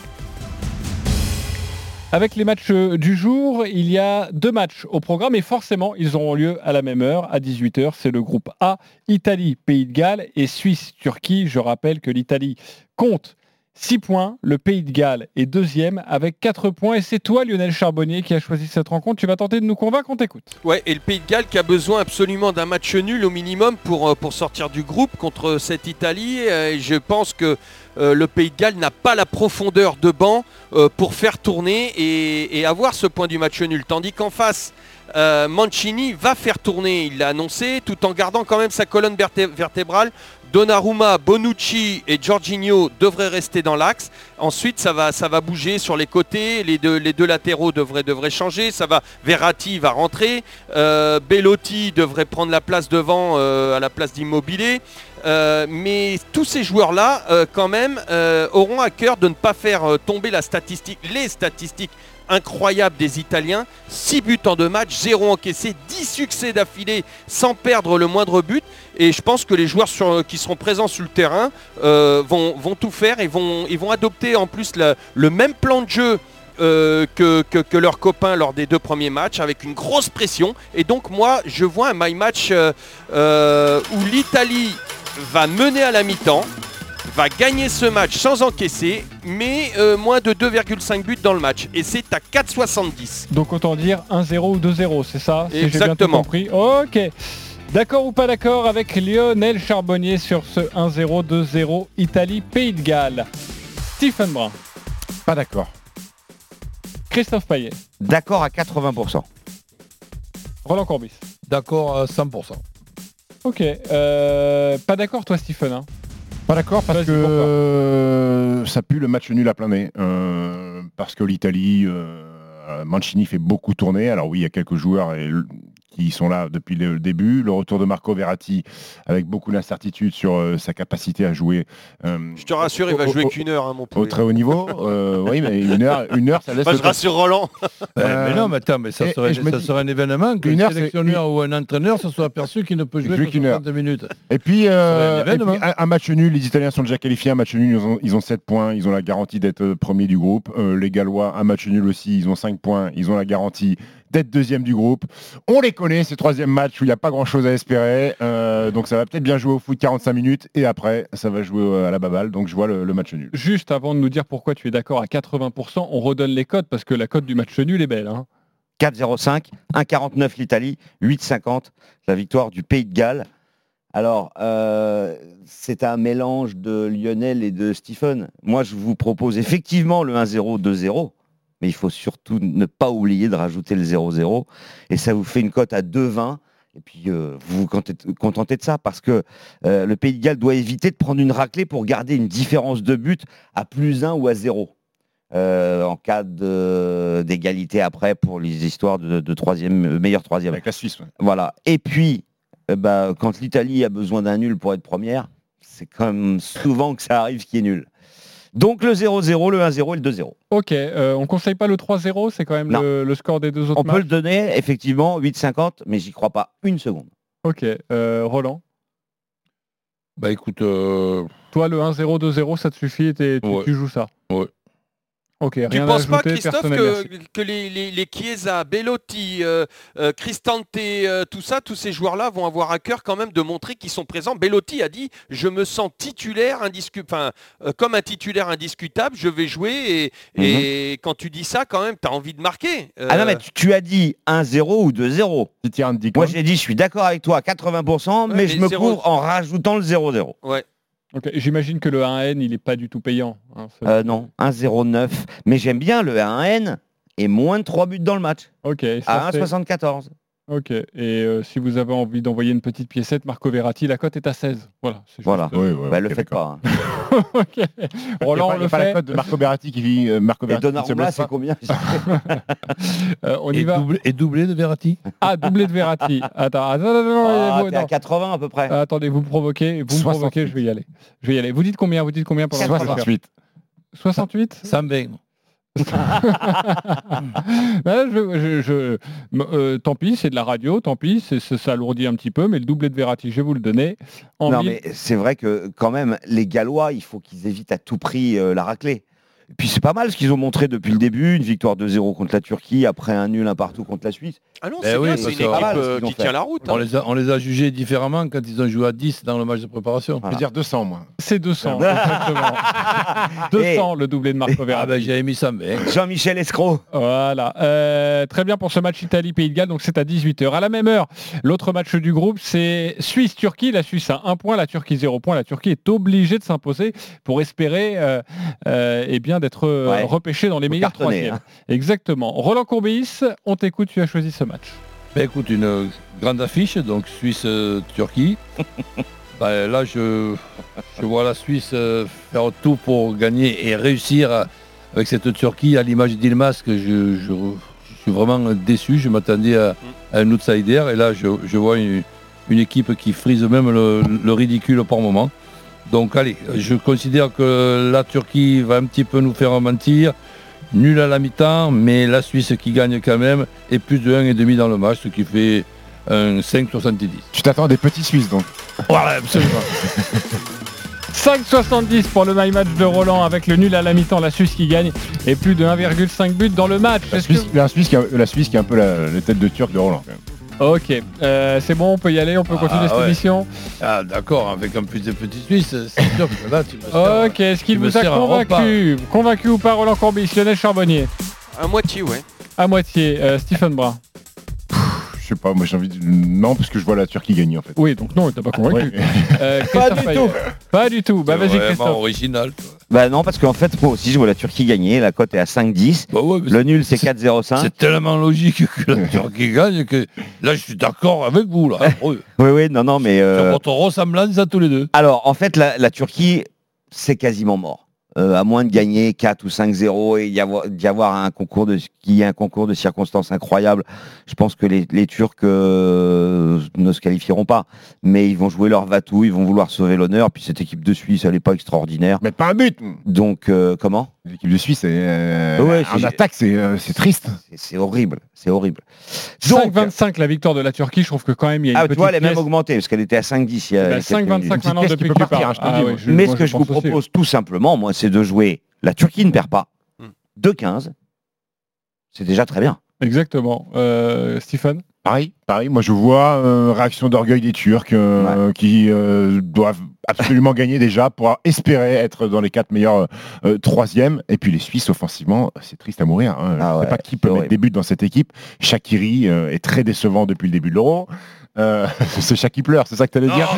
Avec les matchs euh, du jour, il y a deux matchs au programme et forcément, ils auront lieu à la même heure, à 18h. C'est le groupe A, Italie, Pays de Galles et Suisse, Turquie. Je rappelle que l'Italie compte 6 points, le Pays de Galles est deuxième avec 4 points et c'est toi Lionel Charbonnier qui a choisi cette rencontre. Tu vas tenter de nous convaincre, on t'écoute. Ouais, et le Pays de Galles qui a besoin absolument d'un match nul au minimum pour, euh, sortir du groupe contre cette Italie. Euh, Et je pense que euh, le Pays de Galles n'a pas la profondeur de banc euh, pour faire tourner et, avoir ce point du match nul. Tandis qu'en face, euh, Mancini va faire tourner, il l'a annoncé, tout en gardant quand même sa colonne verté- vertébrale. Donnarumma, Bonucci et Jorginho devraient rester dans l'axe. Ensuite, ça va, bouger sur les côtés. Les deux, latéraux devraient, changer. Ça va, Verratti va rentrer. Euh, Bellotti devrait prendre la place devant euh, à la place d'Immobilier. Euh, mais tous ces joueurs-là, quand même, auront à cœur de ne pas faire tomber la statistique, les statistiques incroyables des Italiens. 6 buts en deux matchs, 0 encaissé, 10 succès d'affilée sans perdre le moindre but. Et je pense que les joueurs qui seront présents sur le terrain euh, vont, vont tout faire et vont, ils vont adopter en plus le, même plan de jeu euh, que, que- leurs copains lors des deux premiers matchs avec une grosse pression. Et donc moi, je vois un my match euh, où l'Italie va mener à la mi-temps va gagner ce match sans encaisser, mais euh, moins de 2,5 buts dans le match. Et c'est à 4,70. Donc autant dire 1-0 ou 2-0, c'est ça si j'ai bien tout Exactement. compris. Ok. D'accord ou pas d'accord avec Lionel Charbonnier sur ce 1-0, 2-0 Italie-Pays de Galles Stephen Brun. Pas d'accord. Christophe Payet. D'accord à 80%. Roland Courbis. D'accord à 100%. Ok. euh, pas d'accord toi Stephen hein Pas d'accord parce que euh, ça pue le match nul à plein nez. Euh, parce que l'Italie, euh, Mancini fait beaucoup tourner. Alors oui, il y a quelques joueurs et qui sont là depuis le début. Le retour de Marco Verratti avec beaucoup d'incertitudes sur euh, sa capacité à jouer. euh, Je te rassure, il va au- jouer au- qu'une heure, hein, mon Au poulet. très haut niveau. Euh, oui, mais une heure, une heure ça laisse. Bah, je temps. rassure Roland. Euh, mais non, mais attends, mais ça et- serait, et je me ça dis- serait un événement que Une le heure, sélectionneur ou un entraîneur se soit aperçu qu'il ne peut jouer qu'une heure. 60 minutes. Et puis, euh, un et puis, événement. un, un match nul, les Italiens sont déjà qualifiés, un match nul, ils ont, ils ont 7 points, ils ont la garantie d'être premier du groupe. Euh, les Gallois, un match nul aussi, ils ont 5 points, ils ont la garantie d'être deuxième du groupe. On les connaît, ces troisième match où il n'y a pas grand-chose à espérer. Euh, donc ça va peut-être bien jouer au foot 45 minutes et après, ça va jouer euh, à la baballe. Donc je vois le, le match nul. Juste avant de nous dire pourquoi tu es d'accord à 80%, on redonne les codes parce que la cote du match nul est belle. Hein. 4,05, 1,49 l'Italie, 8,50 la victoire du Pays de Galles. Alors, euh, c'est un mélange de Lionel et de Stephen. Moi, je vous propose effectivement le 1-0, 2-0, mais il faut surtout ne pas oublier de rajouter le 0-0. Et ça vous fait une cote à 2,20. Et puis, euh, vous vous contentez- de ça parce que euh, le Pays de Galles doit éviter de prendre une raclée pour garder une différence de but à plus 1 ou à 0 euh, en cas d'égalité après pour les histoires de, de troisième, meilleur troisième. Avec la Suisse. ouais. Voilà. Et puis, bah, quand l'Italie a besoin d'un nul pour être première, c'est comme souvent que ça arrive qu'il y ait nul. Donc le 0-0, le 1-0 et le 2-0. Ok, euh, on conseille pas le 3-0, c'est quand même le, le score des deux autres On peut le donner, effectivement, 8-50, mais j'y crois pas une seconde. Ok, euh, Roland. Bah écoute, euh, Toi, le 1-0, 2-0, ça te suffit et tu, joues ça. Ouais. Ok, Tu à penses pas, Christophe, que, les, les, les Chiesa, Bellotti, euh, euh, Cristante, euh, tout ça, tous ces joueurs-là vont avoir à cœur quand même de montrer qu'ils sont présents. Bellotti a dit Je me sens titulaire, indiscu- enfin, euh, comme un titulaire indiscutable, je vais jouer. Et, et quand tu dis ça, quand même, tu as envie de marquer. Mhm. Ah non, mais tu, tu as dit 1-0 ou 2-0. Moi, j'ai dit, je suis d'accord avec toi à 80%, mais, mais je me couvre en rajoutant le 0-0. Ouais. J'imagine que le 1N, il est pas du tout payant. hein, Euh, non, 1-0-9. Mais j'aime bien le 1N et moins de 3 buts dans le match. Ok. ça, À c'est- 1,74. Ok, et euh, si vous avez envie d'envoyer une petite piécette, Marco Verratti, la cote est à 16. Voilà. c'est juste, Voilà. euh, Bah, le faites pas. hein. ok. Roland, pas- le a pas la fait. cote de Marco Verratti qui vit. euh, Marco Et Verratti se Donnarumma, c'est combien Euh, on y et, va. doublé, et doublé de Verratti Ah, doublé de Verratti. Attends, attends, attends, Ah, à non. 80 à peu près. Attendez, vous me provoquez, vous me 68. provoquez, je vais y aller. Je vais y aller. Vous dites combien Vous dites combien pour la 68. 68 120. Ben, je- je- je- m- euh, tant pis, c'est de la radio, tant pis, ça alourdit un petit peu, mais le doublé de Verratti, je vais vous le donner. En non, mille- mais c'est vrai que quand même, les Gallois, il faut qu'ils évitent à tout prix euh, la raclée. Et puis c'est pas mal ce qu'ils ont montré depuis le début, une victoire 2-0 contre la Turquie, après un nul un partout contre la Suisse. Ah non, Eh c'est oui, bien, c'est parce une équipe euh, ont qui tient la route. On hein. les, a, on les a jugés différemment quand ils ont joué à 10 dans le match de préparation. Je veux dire 200, moi. C'est 200, exactement. 200, le doublé de Marco Ah Verratti. ben j'avais mis ça, mais... Jean-Michel Escroc. Voilà. Euh, très bien pour ce match Italie-Pays de Galles, donc c'est à 18h. À la même heure, l'autre match du groupe, c'est Suisse-Turquie. La Suisse a un point, la Turquie zéro point. La Turquie est obligée de s'imposer pour espérer euh, euh, eh bien d'être euh, Ouais. repêché dans les meilleurs troisièmes. hein. Exactement. Roland Courbis, on t'écoute, tu as choisi ce match. Ben écoute, une euh, grande affiche, donc Suisse-Turquie. Ben, là, je, je vois la Suisse euh, faire tout pour gagner et réussir avec cette Turquie à l'image d'Ilmas que je, je- je suis vraiment déçu. Je m'attendais à, à un outsider et là, je, je vois une, une équipe qui frise même le, le ridicule par moment. Donc allez, je considère que la Turquie va un petit peu nous faire mentir. Nul à la mi-temps, mais la Suisse qui gagne quand même, et plus de 1,5 dans le match, ce qui fait un 5,70. Tu t'attends à des petits Suisses donc. Voilà, absolument. 5,70 pour le my match de Roland avec le nul à la mi-temps, la Suisse qui gagne et plus de 1,5 but dans le match. La que- Suisse, la Suisse qui a, la Suisse qui est un peu la, la tête de Turc de Roland quand même. Ok, euh, c'est bon, on peut y aller, on peut continuer Ah, cette ouais. émission. Ah d'accord, avec un plus de petits Suisses, c'est sûr que là tu me sers- Ok, est-ce qu'il vous a convaincu Convaincu ou pas Roland Corbis, Lionel Charbonnier À moitié, ouais. À moitié, euh, Stephen Brun. Je sais pas, moi j'ai envie de... Non, parce que je vois la Turquie gagner en fait. Oui, donc non, il t'a pas convaincu. Ouais. Euh, Pas du Payet. tout. Pas du tout. Bah vas-y Christophe. original. toi. Bah non, parce qu'en fait, moi aussi, je vois la Turquie gagner. La cote est à 5-10. Bah ouais, mais Le nul, c'est 4-0-5. C'est tellement logique que la Turquie gagne que là je suis d'accord avec vous là. Heureux. Oui, oui, non, non, mais... Sur euh, votre ressemblance à tous les deux. Alors, en fait, la, la Turquie, c'est quasiment mort. Euh, à moins de gagner 4 ou 5-0 et d'y avoir, un concours de ait un concours de circonstances incroyables, je pense que les, les Turcs euh, ne se qualifieront pas. Mais ils vont jouer leur vatou, ils vont vouloir sauver l'honneur. Puis cette équipe de Suisse, elle n'est pas extraordinaire. Mais pas un but Donc, euh, comment? L'équipe de Suisse, c'est, euh, Ouais, en c'est- attaque, c'est euh, c'est triste. C'est- horrible, c'est horrible. Donc, 5-25 la victoire de la Turquie, je trouve que quand même il y a une ah, tu petite vois, elle est même augmentée parce qu'elle était à 5-10 il y a Bah, quelques 5-25 minutes. maintenant pièce qui depuis que tu parles. le Ah Mais moi, ce que je vous propose tout simplement, moi, c'est de jouer la Turquie ne perd pas. 2-15. C'est déjà très bien. Exactement. Euh, Stephen Pareil, pareil. Moi, je vois euh, réaction d'orgueil des Turcs euh, qui euh, doivent absolument gagner déjà pour espérer être dans les quatre meilleurs euh, troisièmes. Et puis les Suisses, offensivement, c'est triste à mourir. Hein. Ah je sais ouais, pas qui peut c'est mettre horrible. des buts dans cette équipe. Shakiri euh, est très décevant depuis le début de l'Euro. Euh, c'est Shaq qui pleure, c'est ça que tu allais dire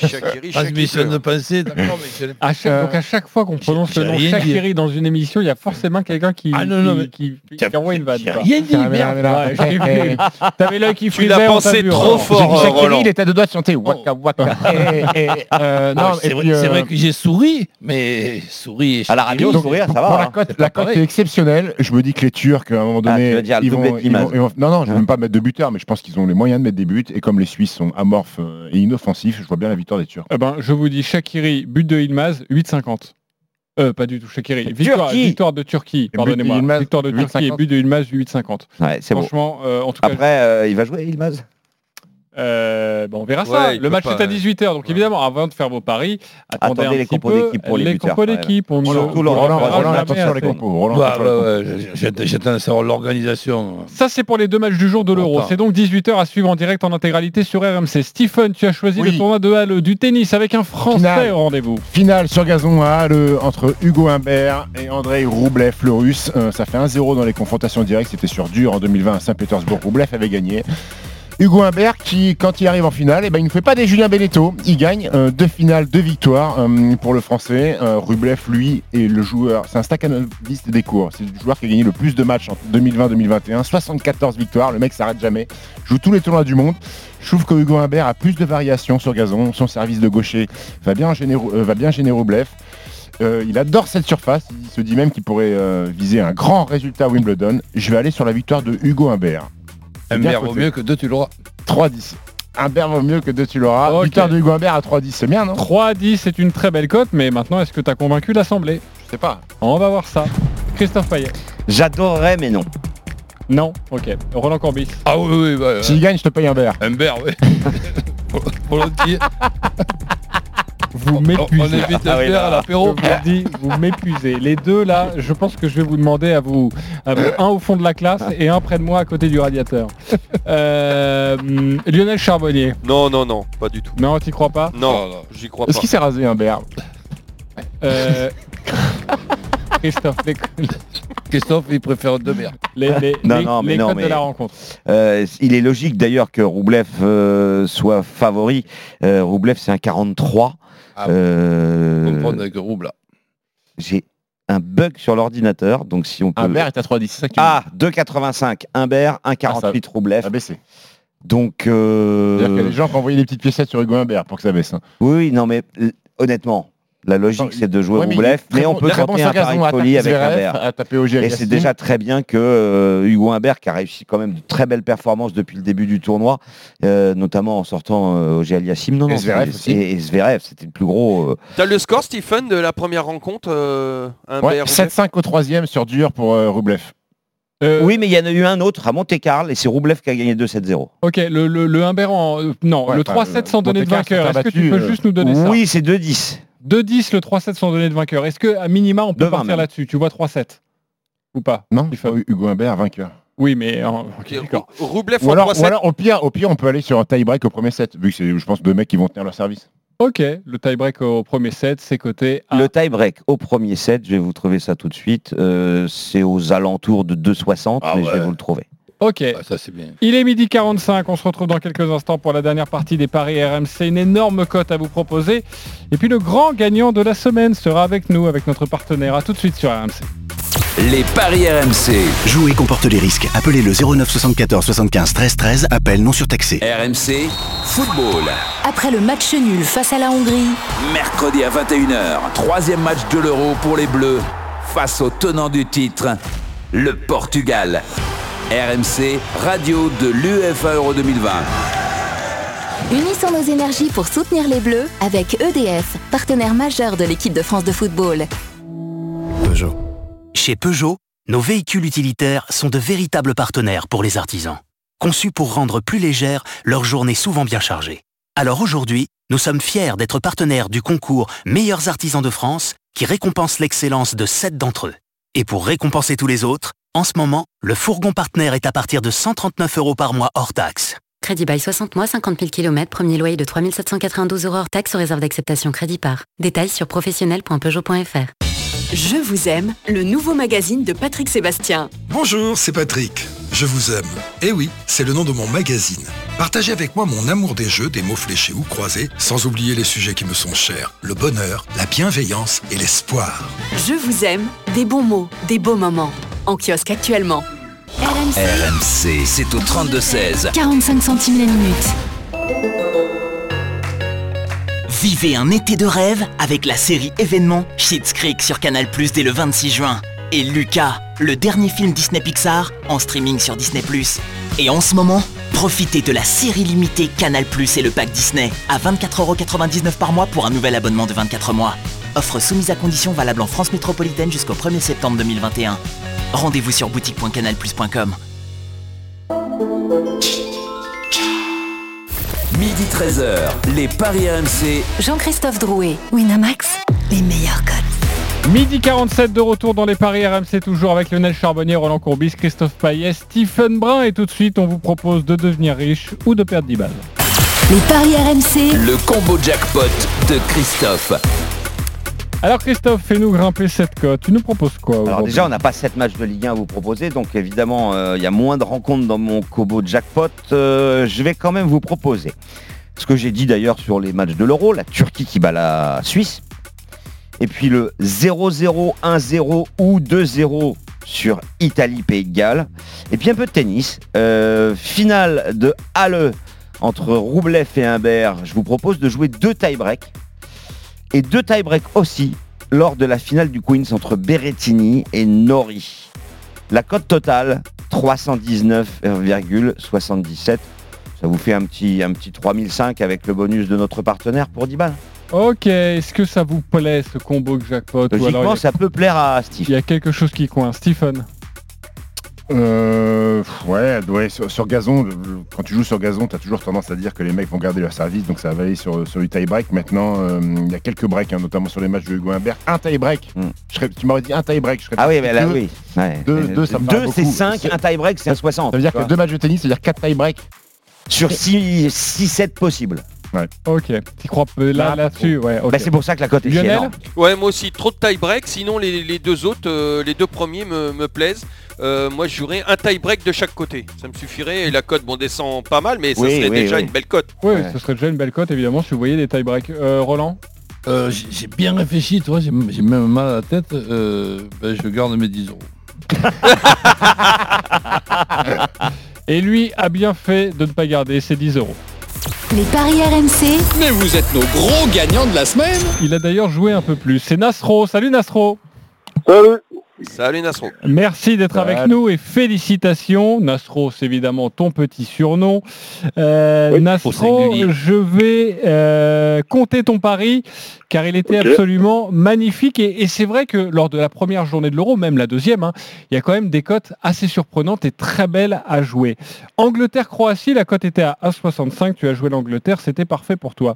Shakiri, Transmission de pensée, d'accord, mais à chaque, donc à chaque fois qu'on prononce le nom. Shakiri dans une émission, il y a forcément quelqu'un qui, Ah non, non, qui, mais- qui- qui envoie une vanne. rien dit, Ah, merde. T'avais l'œil qui Tu frisait, l'as on t'a pensé trop hein. fort, il était à deux doigts de chanter Waka Waka. Et- et, euh, Ah, non, c'est vrai, euh, que j'ai souri, mais souri et À la radio, sourire, ça va. Hein. la cote, est exceptionnelle. Je me dis que les Turcs, à un moment Ah, donné, tu ils, vont, Non, non, je ne Hein veux pas mettre de buteur, mais je pense qu'ils ont les moyens de mettre des buts. Et comme les Suisses sont amorphes euh, et inoffensifs, je vois bien la victoire des Turcs. Eh ben, je vous dis Shakiri, but de Ilmaz, 8,50. Euh, pas du tout, Shakiri. Victoire, Turquie. victoire de Turquie, pardonnez-moi. Victoire de Turquie et 8,50. but de Ilmaz, 8,50. Ouais. Franchement, euh, en tout cas, Après, euh, il va jouer, Ilmaz Euh, bon, on verra ça. Ouais, le match pas, est à ouais. 18h. Donc évidemment, avant de faire vos paris, attendez, Attendez un les petit compos d'équipe pour les les buteurs, compos ouais. d'équipe. On Surtout Roland, attention les compos. J'attends l'organisation. Ça, c'est pour les deux matchs du jour de l'Euro. C'est donc 18h à suivre en direct en intégralité sur RMC. Stephen, tu as choisi Oui. le tournoi de Halle du tennis avec un Français au rendez-vous. Finale sur gazon à Halle entre Hugo Humbert et Andrei Roublev, le russe. Euh, ça fait 1-0 dans les confrontations directes. C'était sur dur en 2020 à Saint-Pétersbourg. Roublev avait gagné. Hugo Humbert qui, quand il arrive en finale, eh ben, il ne fait pas des Julien Beneteau. Il gagne euh, deux finales, deux victoires euh, pour le français. Euh, Rublev, lui, est le joueur. C'est un staccanoviste des cours. C'est le joueur qui a gagné le plus de matchs en 2020-2021. 74 victoires. Le mec s'arrête jamais. Joue tous les tournois du monde. Je trouve que Hugo Humbert a plus de variations sur gazon. Son service de gaucher va bien gêner, va Rublev. Il adore cette surface. Il se dit même qu'il pourrait viser un grand résultat à Wimbledon. Je vais aller sur la victoire de Hugo Humbert. Un Bien verre vaut mieux que deux, tu l'auras. 3-10. Humbert vaut mieux que 2 tu l'auras. Ok. Victoire de Hugo Humbert à 3-10, c'est bien, non 3 à 10, c'est une très belle cote, mais maintenant, est-ce que tu as convaincu l'Assemblée Je sais pas. On va voir ça. Christophe Payet. J'adorerais, mais non. Non Ok. Roland Corbis. Ah oui, oui, bah, S'il gagne, je te paye Humbert. un verre, oui. Volontiers. Vous On, on m'épuisez. évite Ah un oui, à. Je vous dis, vous m'épuisez. Les deux là, je pense que je vais vous demander à vous, à vous un au fond de la classe et un près de moi à côté du radiateur. Euh, Lionel Charbonnier. Non, non, non, pas du tout. Non, t'y crois pas? Non, là. j'y crois pas. Est-ce qu'il s'est rasé Humbert Euh, Christophe, les, Christophe, il préfère deux verres. les, les, Non, les- non, mais les non, codes de la rencontre. Euh, il est logique d'ailleurs que Roublev euh, soit favori. Euh, Roublev, c'est un 43. Ah, Euh, Comprendre avec Rouble. là. J'ai un bug sur l'ordinateur, donc si on peut... Humbert est à 3-10, c'est ça que tu Ah, 2,85. Humbert, 1,48 Roublev. a baissé. Donc, euh, C'est-à-dire a des gens qui ont envoyé des petites piécettes sur Hugo Humbert pour que ça baisse. hein. oui, non, mais l- honnêtement, la logique, c'est de jouer Ouais, mais Roublev, mais, on peut tenter un pari de à folie avec Ogier Et c'est déjà très bien que euh, Hugo Humbert, qui a réussi quand même de très belles performances depuis le début du tournoi, euh, notamment en sortant euh, Ogier Aliassime. Non, Et non, et, Zverev, c'était le plus gros. euh, T'as le score, Stephen, de la première rencontre euh, Humbert, Ouais, Rublev 7-5 au troisième sur dur pour euh, Rublev. Euh, Oui, mais il y en a eu un autre à Monte-Carlo et c'est Roublev qui a gagné 2-7-0. Ok, le, le, le Humbert en... non, Ouais, le enfin, 3-7 sans donner de vainqueur. Est-ce que tu peux juste nous donner ça? Oui, c'est 2-10. 2-10 le 3-7 sans donner de vainqueur. Est-ce que à minima on peut 2-20 partir là-dessus? Tu vois 3-7 Ou pas? Non, Il faut- Hugo Humbert vainqueur. Oui, mais en- ok, d'accord. Roublev Ou en alors, 3-7. ou alors, au pire, au pire, on peut aller sur un tie-break au premier set, vu que c'est, je pense, deux mecs qui vont tenir leur service. Ok, le tie-break au premier set, c'est coté à... Le tie-break au premier set, je vais vous trouver ça tout de suite. euh, c'est aux alentours de 2,60, mais je vais vous le trouver. Ok. ça c'est bien. Il est midi 45, on se retrouve dans quelques instants pour la dernière partie des paris RMC. Une énorme cote à vous proposer. Et puis le grand gagnant de la semaine sera avec nous, avec notre partenaire. A tout de suite sur RMC. Les paris RMC. Jouer comporte les risques. Appelez le 09 74 75 13 13. Appel non surtaxé. RMC Football. Après le match nul face à la Hongrie, Mercredi à 21h, troisième match de l'Euro pour les Bleus face au tenant du titre, le Portugal. RMC, radio de l'UEFA Euro 2020. Unissons nos énergies pour soutenir les Bleus avec EDF, partenaire majeur de l'équipe de France de football. Peugeot. Chez Peugeot, nos véhicules utilitaires sont de véritables partenaires pour les artisans. Conçus pour rendre plus légère leur journée souvent bien chargée. Alors aujourd'hui, nous sommes fiers d'être partenaires du concours Meilleurs artisans de France qui récompense l'excellence de 7 d'entre eux. Et pour récompenser tous les autres, en ce moment, le fourgon partenaire est à partir de 139 euros par mois hors taxe. Crédit bail 60 mois, 50 000 km, premier loyer de 3792 euros hors taxe sur réserve d'acceptation crédit par. Détails sur professionnel.peugeot.fr. Je vous aime, le nouveau magazine de Patrick Sébastien. Bonjour, c'est Patrick. Je vous aime. Eh oui, c'est le nom de mon magazine. Partagez avec moi mon amour des jeux, des mots fléchés ou croisés, sans oublier les sujets qui me sont chers, le bonheur, la bienveillance et l'espoir. Je vous aime, des bons mots, des beaux moments. En kiosque actuellement. RMC. RMC, c'est au 32-16. 45 centimes la minute. Vivez un été de rêve avec la série événement Schitt's Creek sur Canal dès le 26 juin. Et Lucas, le dernier film Disney Pixar en streaming sur Disney. Et en ce moment, profitez de la série limitée Canal et le pack Disney à 24,99€ par mois pour un nouvel abonnement de 24 mois. Offre soumise à conditions valable en France métropolitaine jusqu'au 1er septembre 2021. Rendez-vous sur boutique.canalplus.com. Midi 13h, les paris RMC. Jean-Christophe Drouet, Winamax, les meilleurs codes. Midi 47 de retour dans les paris RMC, toujours avec Lionel Charbonnier, Roland Courbis, Christophe Payet, Stephen Brun. Et tout de suite, on vous propose de devenir riche ou de perdre 10 balles. Les paris RMC, Le combo jackpot de Christophe. Alors Christophe, fais-nous grimper cette cote. Tu nous proposes quoi Alors déjà, on n'a pas 7 matchs de Ligue 1 à vous proposer, donc évidemment, euh, il y a moins de rencontres dans mon Kobo Jackpot. Euh, je vais quand même vous proposer ce que j'ai dit d'ailleurs sur les matchs de l'Euro, la Turquie qui bat la Suisse, et puis le 0-0, 1-0 ou 2-0 sur Italie-Pays de Galles, et puis un peu de tennis. Euh, finale de Halle entre Roublev et Humbert, je vous propose de jouer deux tie-breaks et deux tie-breaks aussi lors de la finale du Queens entre Berrettini et Nori. La cote totale 319,77. Ça vous fait un petit, un petit 3005 avec le bonus de notre partenaire pour 10 balles. Ok, est-ce que ça vous plaît ce combo jackpot ou Logiquement, alors a- ça peut plaire à Steve. Il y a quelque chose qui coince. Stephen Euh, ouais, ouais, sur, sur gazon, le- quand tu joues sur gazon, tu as toujours tendance à dire que les mecs vont garder leur service, donc ça va aller sur, sur du tie-break. Maintenant, euh, il y a quelques breaks, hein, notamment sur les matchs de Hugo Humbert. Un tie-break, je serais- tu m'aurais dit un tie-break. je serais. Ah oui, mais là, deux. oui. Ouais. Deux, deux, ça me Deux, c'est beaucoup. 5, un tie-break, c'est un 60. Ça veut dire que deux matchs de tennis, c'est-à-dire quatre tie-breaks. Sur 6-7 possibles. Ouais. Ok, tu crois peu là, Ah, pas là-dessus ouais. Bah, c'est pour ça que la cote est Lionel. Ouais, moi aussi, trop de tie-break. Sinon, les, les deux autres, euh, les deux premiers me, me plaisent. Euh, moi, je jouerais un tie-break de chaque côté. Ça me suffirait. Et la cote, bon, descend pas mal, mais ça Oui, serait oui, déjà oui. une belle cote. Oui, ce serait déjà une belle cote évidemment si vous voyez des tie-breaks. Euh, Roland Euh, j'ai bien réfléchi, toi, j'ai j'ai même mal à la tête. euh, ben, je garde mes 10 euros. Et lui a bien fait de ne pas garder ses 10 euros. Les paris RMC, Mais vous êtes nos gros gagnants de la semaine Il a d'ailleurs joué un peu plus. C'est Nasro. Salut Nasro. Salut. Salut Nasro. Merci d'être avec nous et félicitations. Nasro, c'est évidemment ton petit surnom. Euh, Oui, Nasro, je vais euh, compter ton pari car il était absolument magnifique et, et c'est vrai que lors de la première journée de l'Euro, même la deuxième, hein, il y a quand même des cotes assez surprenantes et très belles à jouer. Angleterre-Croatie, la cote était à 1,65. Tu as joué l'Angleterre, c'était parfait pour toi.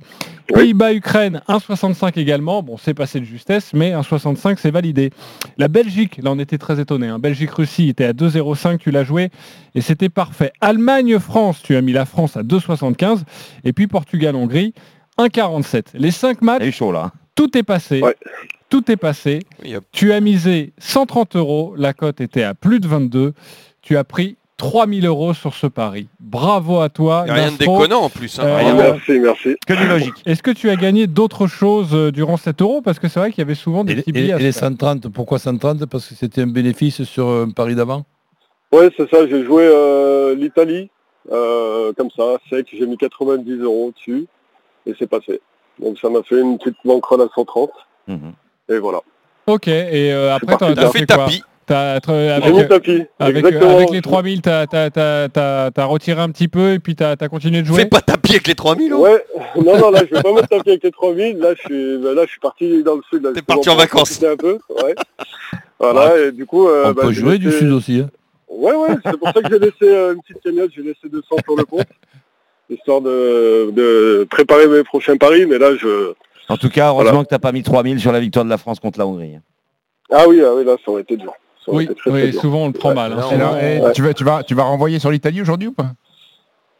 Pays-Bas-Ukraine, 1,65 également. Bon, c'est passé de justesse, mais 1,65 c'est validé. La Belgique, là on était très étonné. Hein. Belgique-Russie était à 2,05, tu l'as joué et c'était parfait. Allemagne-France, tu as mis la France à 2,75. Et puis Portugal-Hongrie, 1,47. Les 5 matchs, chaud, là. tout est passé. Tout est passé. Tu as misé 130 euros, la cote était à plus de 22. Tu as pris 3000 euros sur ce pari. Bravo à toi. Y a rien de déconnant en plus. hein. Euh, Rien. Merci, merci. Que du logique. Est-ce que tu as gagné d'autres choses euh, durant 7 euros Parce que c'est vrai qu'il y avait souvent des Et, petits et- billets. à et les se faire. 130, pourquoi 130 Parce que c'était un bénéfice sur un pari d'avant? Ouais, c'est ça, j'ai joué euh, l'Italie, euh, comme ça, sec, j'ai mis 90 euros dessus, et c'est passé. Donc ça m'a fait une petite banquerolle à 130, et voilà. Ok, et euh, après, t'as là. fait Fait quoi tapis. J'ai mis tapis, avec, avec les 3000, t'as t'as- t'as- t'as- t'as retiré un petit peu et puis t'as as continué de jouer Fais pas tapis avec les 3000 Ouais, non, non, là je vais pas me taper avec les 3000, là je suis, ben, là, je suis parti dans le sud. T'es parti en vacances. un peu, ouais. Voilà, et du coup... euh, On bah, peut jouer du sud aussi. hein. Ouais, ouais, c'est pour ça que j'ai laissé euh, une petite cagnotte, j'ai laissé 200 sur le compte, histoire de, de préparer mes prochains paris, mais là je... En tout cas, heureusement Voilà. que t'as pas mis 3000 sur la victoire de la France contre la Hongrie. Ah oui, ah oui, là ça aurait été dur. Oui, très, souvent on le prend mal. hein. Alors, eh, tu, vas, tu, vas, tu vas renvoyer sur l'Italie aujourd'hui ou pas?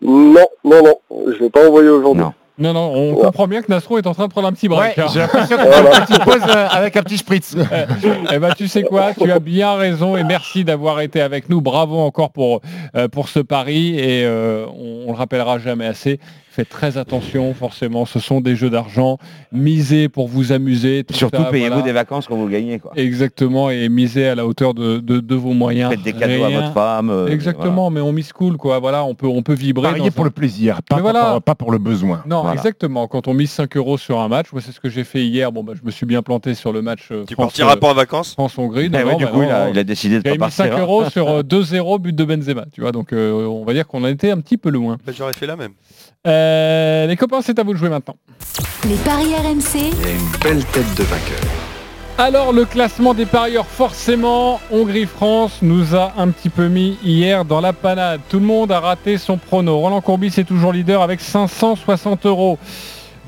Non, non, non, je vais pas envoyer aujourd'hui. Non, non, on comprend bien que Nastro est en train de prendre un petit break. Ouais, hein. j'ai l'impression que tu une petite pause euh, avec un petit spritz. Eh ben, tu sais quoi, tu as bien raison et merci d'avoir été avec nous. Bravo encore pour, euh, pour ce pari et euh, on, on le rappellera jamais assez. Faites très attention, forcément, ce sont des jeux d'argent. Misez pour vous amuser. tout Surtout payez-vous voilà. des vacances quand vous gagnez. Quoi. Exactement, et misez à la hauteur de, de- de vos moyens. Faites des cadeaux à votre femme. euh, Exactement, mais on mise cool, quoi. Voilà, on peut, on peut vibrer. Parier dans pour un- le plaisir, pas, Mais pour- voilà. pas pour le besoin. Non, Voilà. exactement. Quand on mise 5 euros sur un match, moi c'est ce que j'ai fait hier. Bon, bah, je me suis bien planté sur le match. euh, Tu France, partiras euh, pas en vacances? France-Hongrie. Eh ouais, du coup, il a- il a décidé de pas mis 5 partir. euros sur euh, 2-0 but de Benzema. Tu vois, donc euh, on va dire qu'on a été un petit peu loin. J'aurais fait la même. Euh, les copains, c'est à vous de jouer maintenant. Les paris RMC, Il y a une belle tête de vainqueur. Alors le classement des parieurs, forcément, Hongrie-France nous a un petit peu mis hier dans la panade. Tout le monde a raté son prono. Roland Courbis est toujours leader avec 560 euros.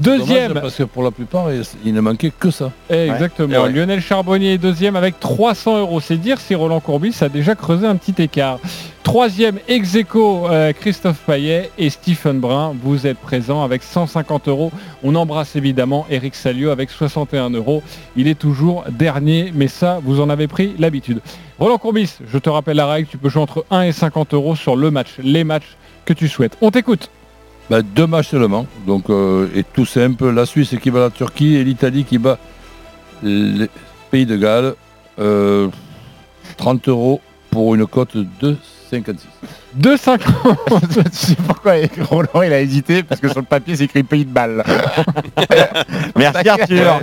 Deuxième, Dommage, parce que pour la plupart, il, il ne manquait que ça. Eh, Exactement. Eh ouais. Lionel Charbonnier est deuxième avec 300 euros. C'est dire si Roland Courbis a déjà creusé un petit écart. Troisième, ex aequo, euh, Christophe Payet et Stephen Brun. Vous êtes présents avec 150 euros. On embrasse évidemment Eric Salio avec 61 euros. Il est toujours dernier, mais ça, vous en avez pris l'habitude. Roland Courbis, je te rappelle la règle, tu peux jouer entre 1 et 50 euros sur le match, les matchs que tu souhaites. On t'écoute. Bah, deux matchs seulement. Donc, euh, et tout simple, la Suisse qui bat la Turquie et l'Italie qui bat le Pays de Galles. Euh, 30 euros pour une cote de 56. 2,50. tu sais pourquoi Roland il a hésité Parce que sur le papier c'est écrit pays de balle. Merci Arthur.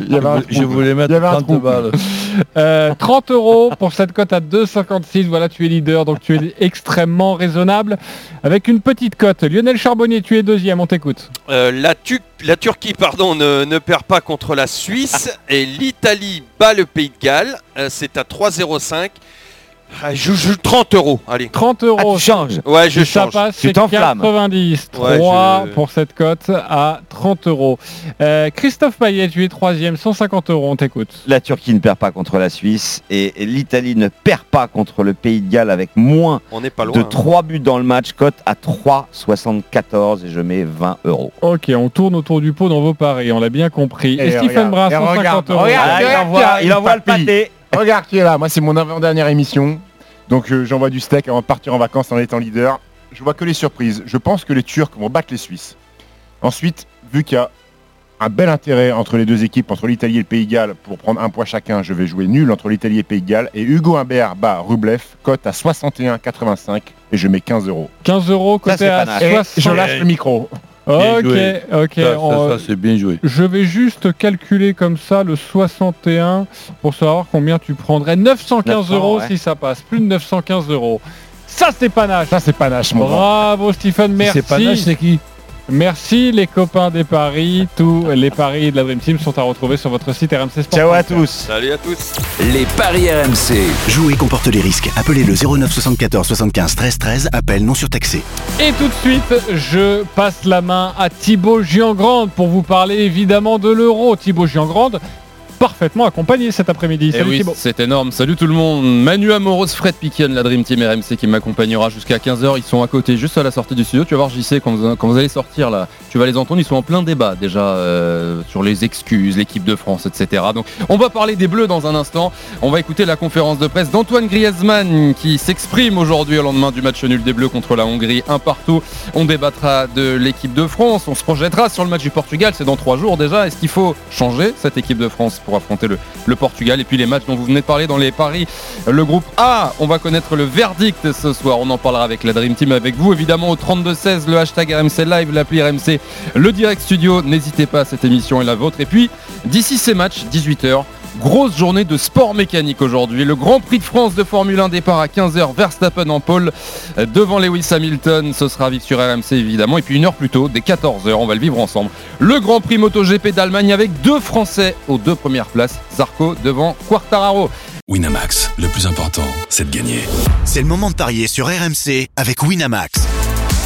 Il y avait un Je voulais mettre Il y avait un 30 trou. balles. Euh, 30 euros pour cette cote à 2,56. Voilà, tu es leader, donc tu es extrêmement raisonnable. Avec une petite cote. Lionel Charbonnier, tu es deuxième, on t'écoute. Euh, la, Tu- la Turquie pardon, ne, ne perd pas contre la Suisse et l'Italie bat le Pays de Galles. Euh, c'est à 3,05. Ah, Je joue 30 euros. Allez. 30 euros. tu changes. Ouais, je ça change. passe, Tu c'est t'enflammes. 90. Ouais, 3 je- pour cette cote à 30 euros. Euh, Christophe Payet, tu es troisième, 150 euros, on t'écoute. La Turquie ne perd pas contre la Suisse et l'Italie ne perd pas contre le Pays de Galles avec moins On n'est pas loin. de hein. 3 buts dans le match, cote à 3,74 et je mets 20 euros. Ok, on tourne autour du pot dans vos paris, on l'a bien compris. Et, Et Stephen et 150 regarde, euros. regarde. Ah, il envoie, il envoie le pâté. Regarde qui est là, moi c'est mon avant-dernière émission. Donc euh, j'envoie du steak avant de partir en vacances en étant leader. Je vois que les surprises. Je pense que les Turcs vont battre les Suisses. Ensuite, vu qu'il y a un bel intérêt entre les deux équipes, entre l'Italie et le Pays de Galles, pour prendre un point chacun, je vais jouer nul entre l'Italie et le Pays de Galles. Et Hugo Humbert bat Rublev, cote à 61,85 et je mets 15 euros. 15 euros Ça, côté c'est à 60. je lâche le micro. Ok, joué. ok. Ça, ça, on- ça, c'est bien joué. Je vais juste calculer comme ça le 61 pour savoir combien tu prendrais. 915 900, euros ouais. si ça passe. Plus de 915 euros. Ça c'est panache. Ça c'est panache mon. Bravo Stephen, Si merci. C'est pas neige, c'est qui? Merci les copains des paris. Tous les paris de la Dream Team sont à retrouver sur votre site RMC Sport. Ciao à tous. Salut à tous. Les paris RMC. Jouer comporte les risques. Appelez le 09 74 75 13 13. Appel non surtaxé. Et tout de suite, je passe la main à Thibaut Giangrande pour vous parler évidemment de l'euro. Thibaut Giangrande, parfaitement accompagné cet après-midi. Eh Salut oui, c'est énorme. Salut tout le monde. Manu Amoros, Fred Piquion, la Dream Team RMC qui m'accompagnera jusqu'à 15h. Ils sont à côté, juste à la sortie du studio. Tu vas voir, JC, quand vous, quand vous allez sortir là, tu vas les entendre. Ils sont en plein débat déjà euh, sur les excuses, l'équipe de France, etc. Donc, on va parler des Bleus dans un instant. On va écouter la conférence de presse d'Antoine Griezmann qui s'exprime aujourd'hui au lendemain du match nul des Bleus contre la Hongrie, un partout. On débattra de l'équipe de France. On se projettera sur le match du Portugal. C'est dans trois jours déjà. Est-ce qu'il faut changer cette équipe de France pour affronter le, le Portugal et puis les matchs dont vous venez de parler dans les paris. Le groupe A, on va connaître le verdict ce soir. On en parlera avec la Dream Team, avec vous évidemment au 32-16, le hashtag RMC Live, l'appli RMC, le direct studio. N'hésitez pas, cette émission est la vôtre. Et puis d'ici ces matchs, 18h. Grosse journée de sport mécanique aujourd'hui. Le Grand Prix de France de Formule 1 départ à 15h. Verstappen en pôle euh, devant Lewis Hamilton. Ce sera vite sur RMC évidemment. Et puis une heure plus tôt, dès 14h, on va le vivre ensemble. Le Grand Prix MotoGP d'Allemagne avec deux Français aux deux premières places. Zarco devant Quartararo. Winamax, le plus important, c'est de gagner. C'est le moment de parier sur RMC avec Winamax.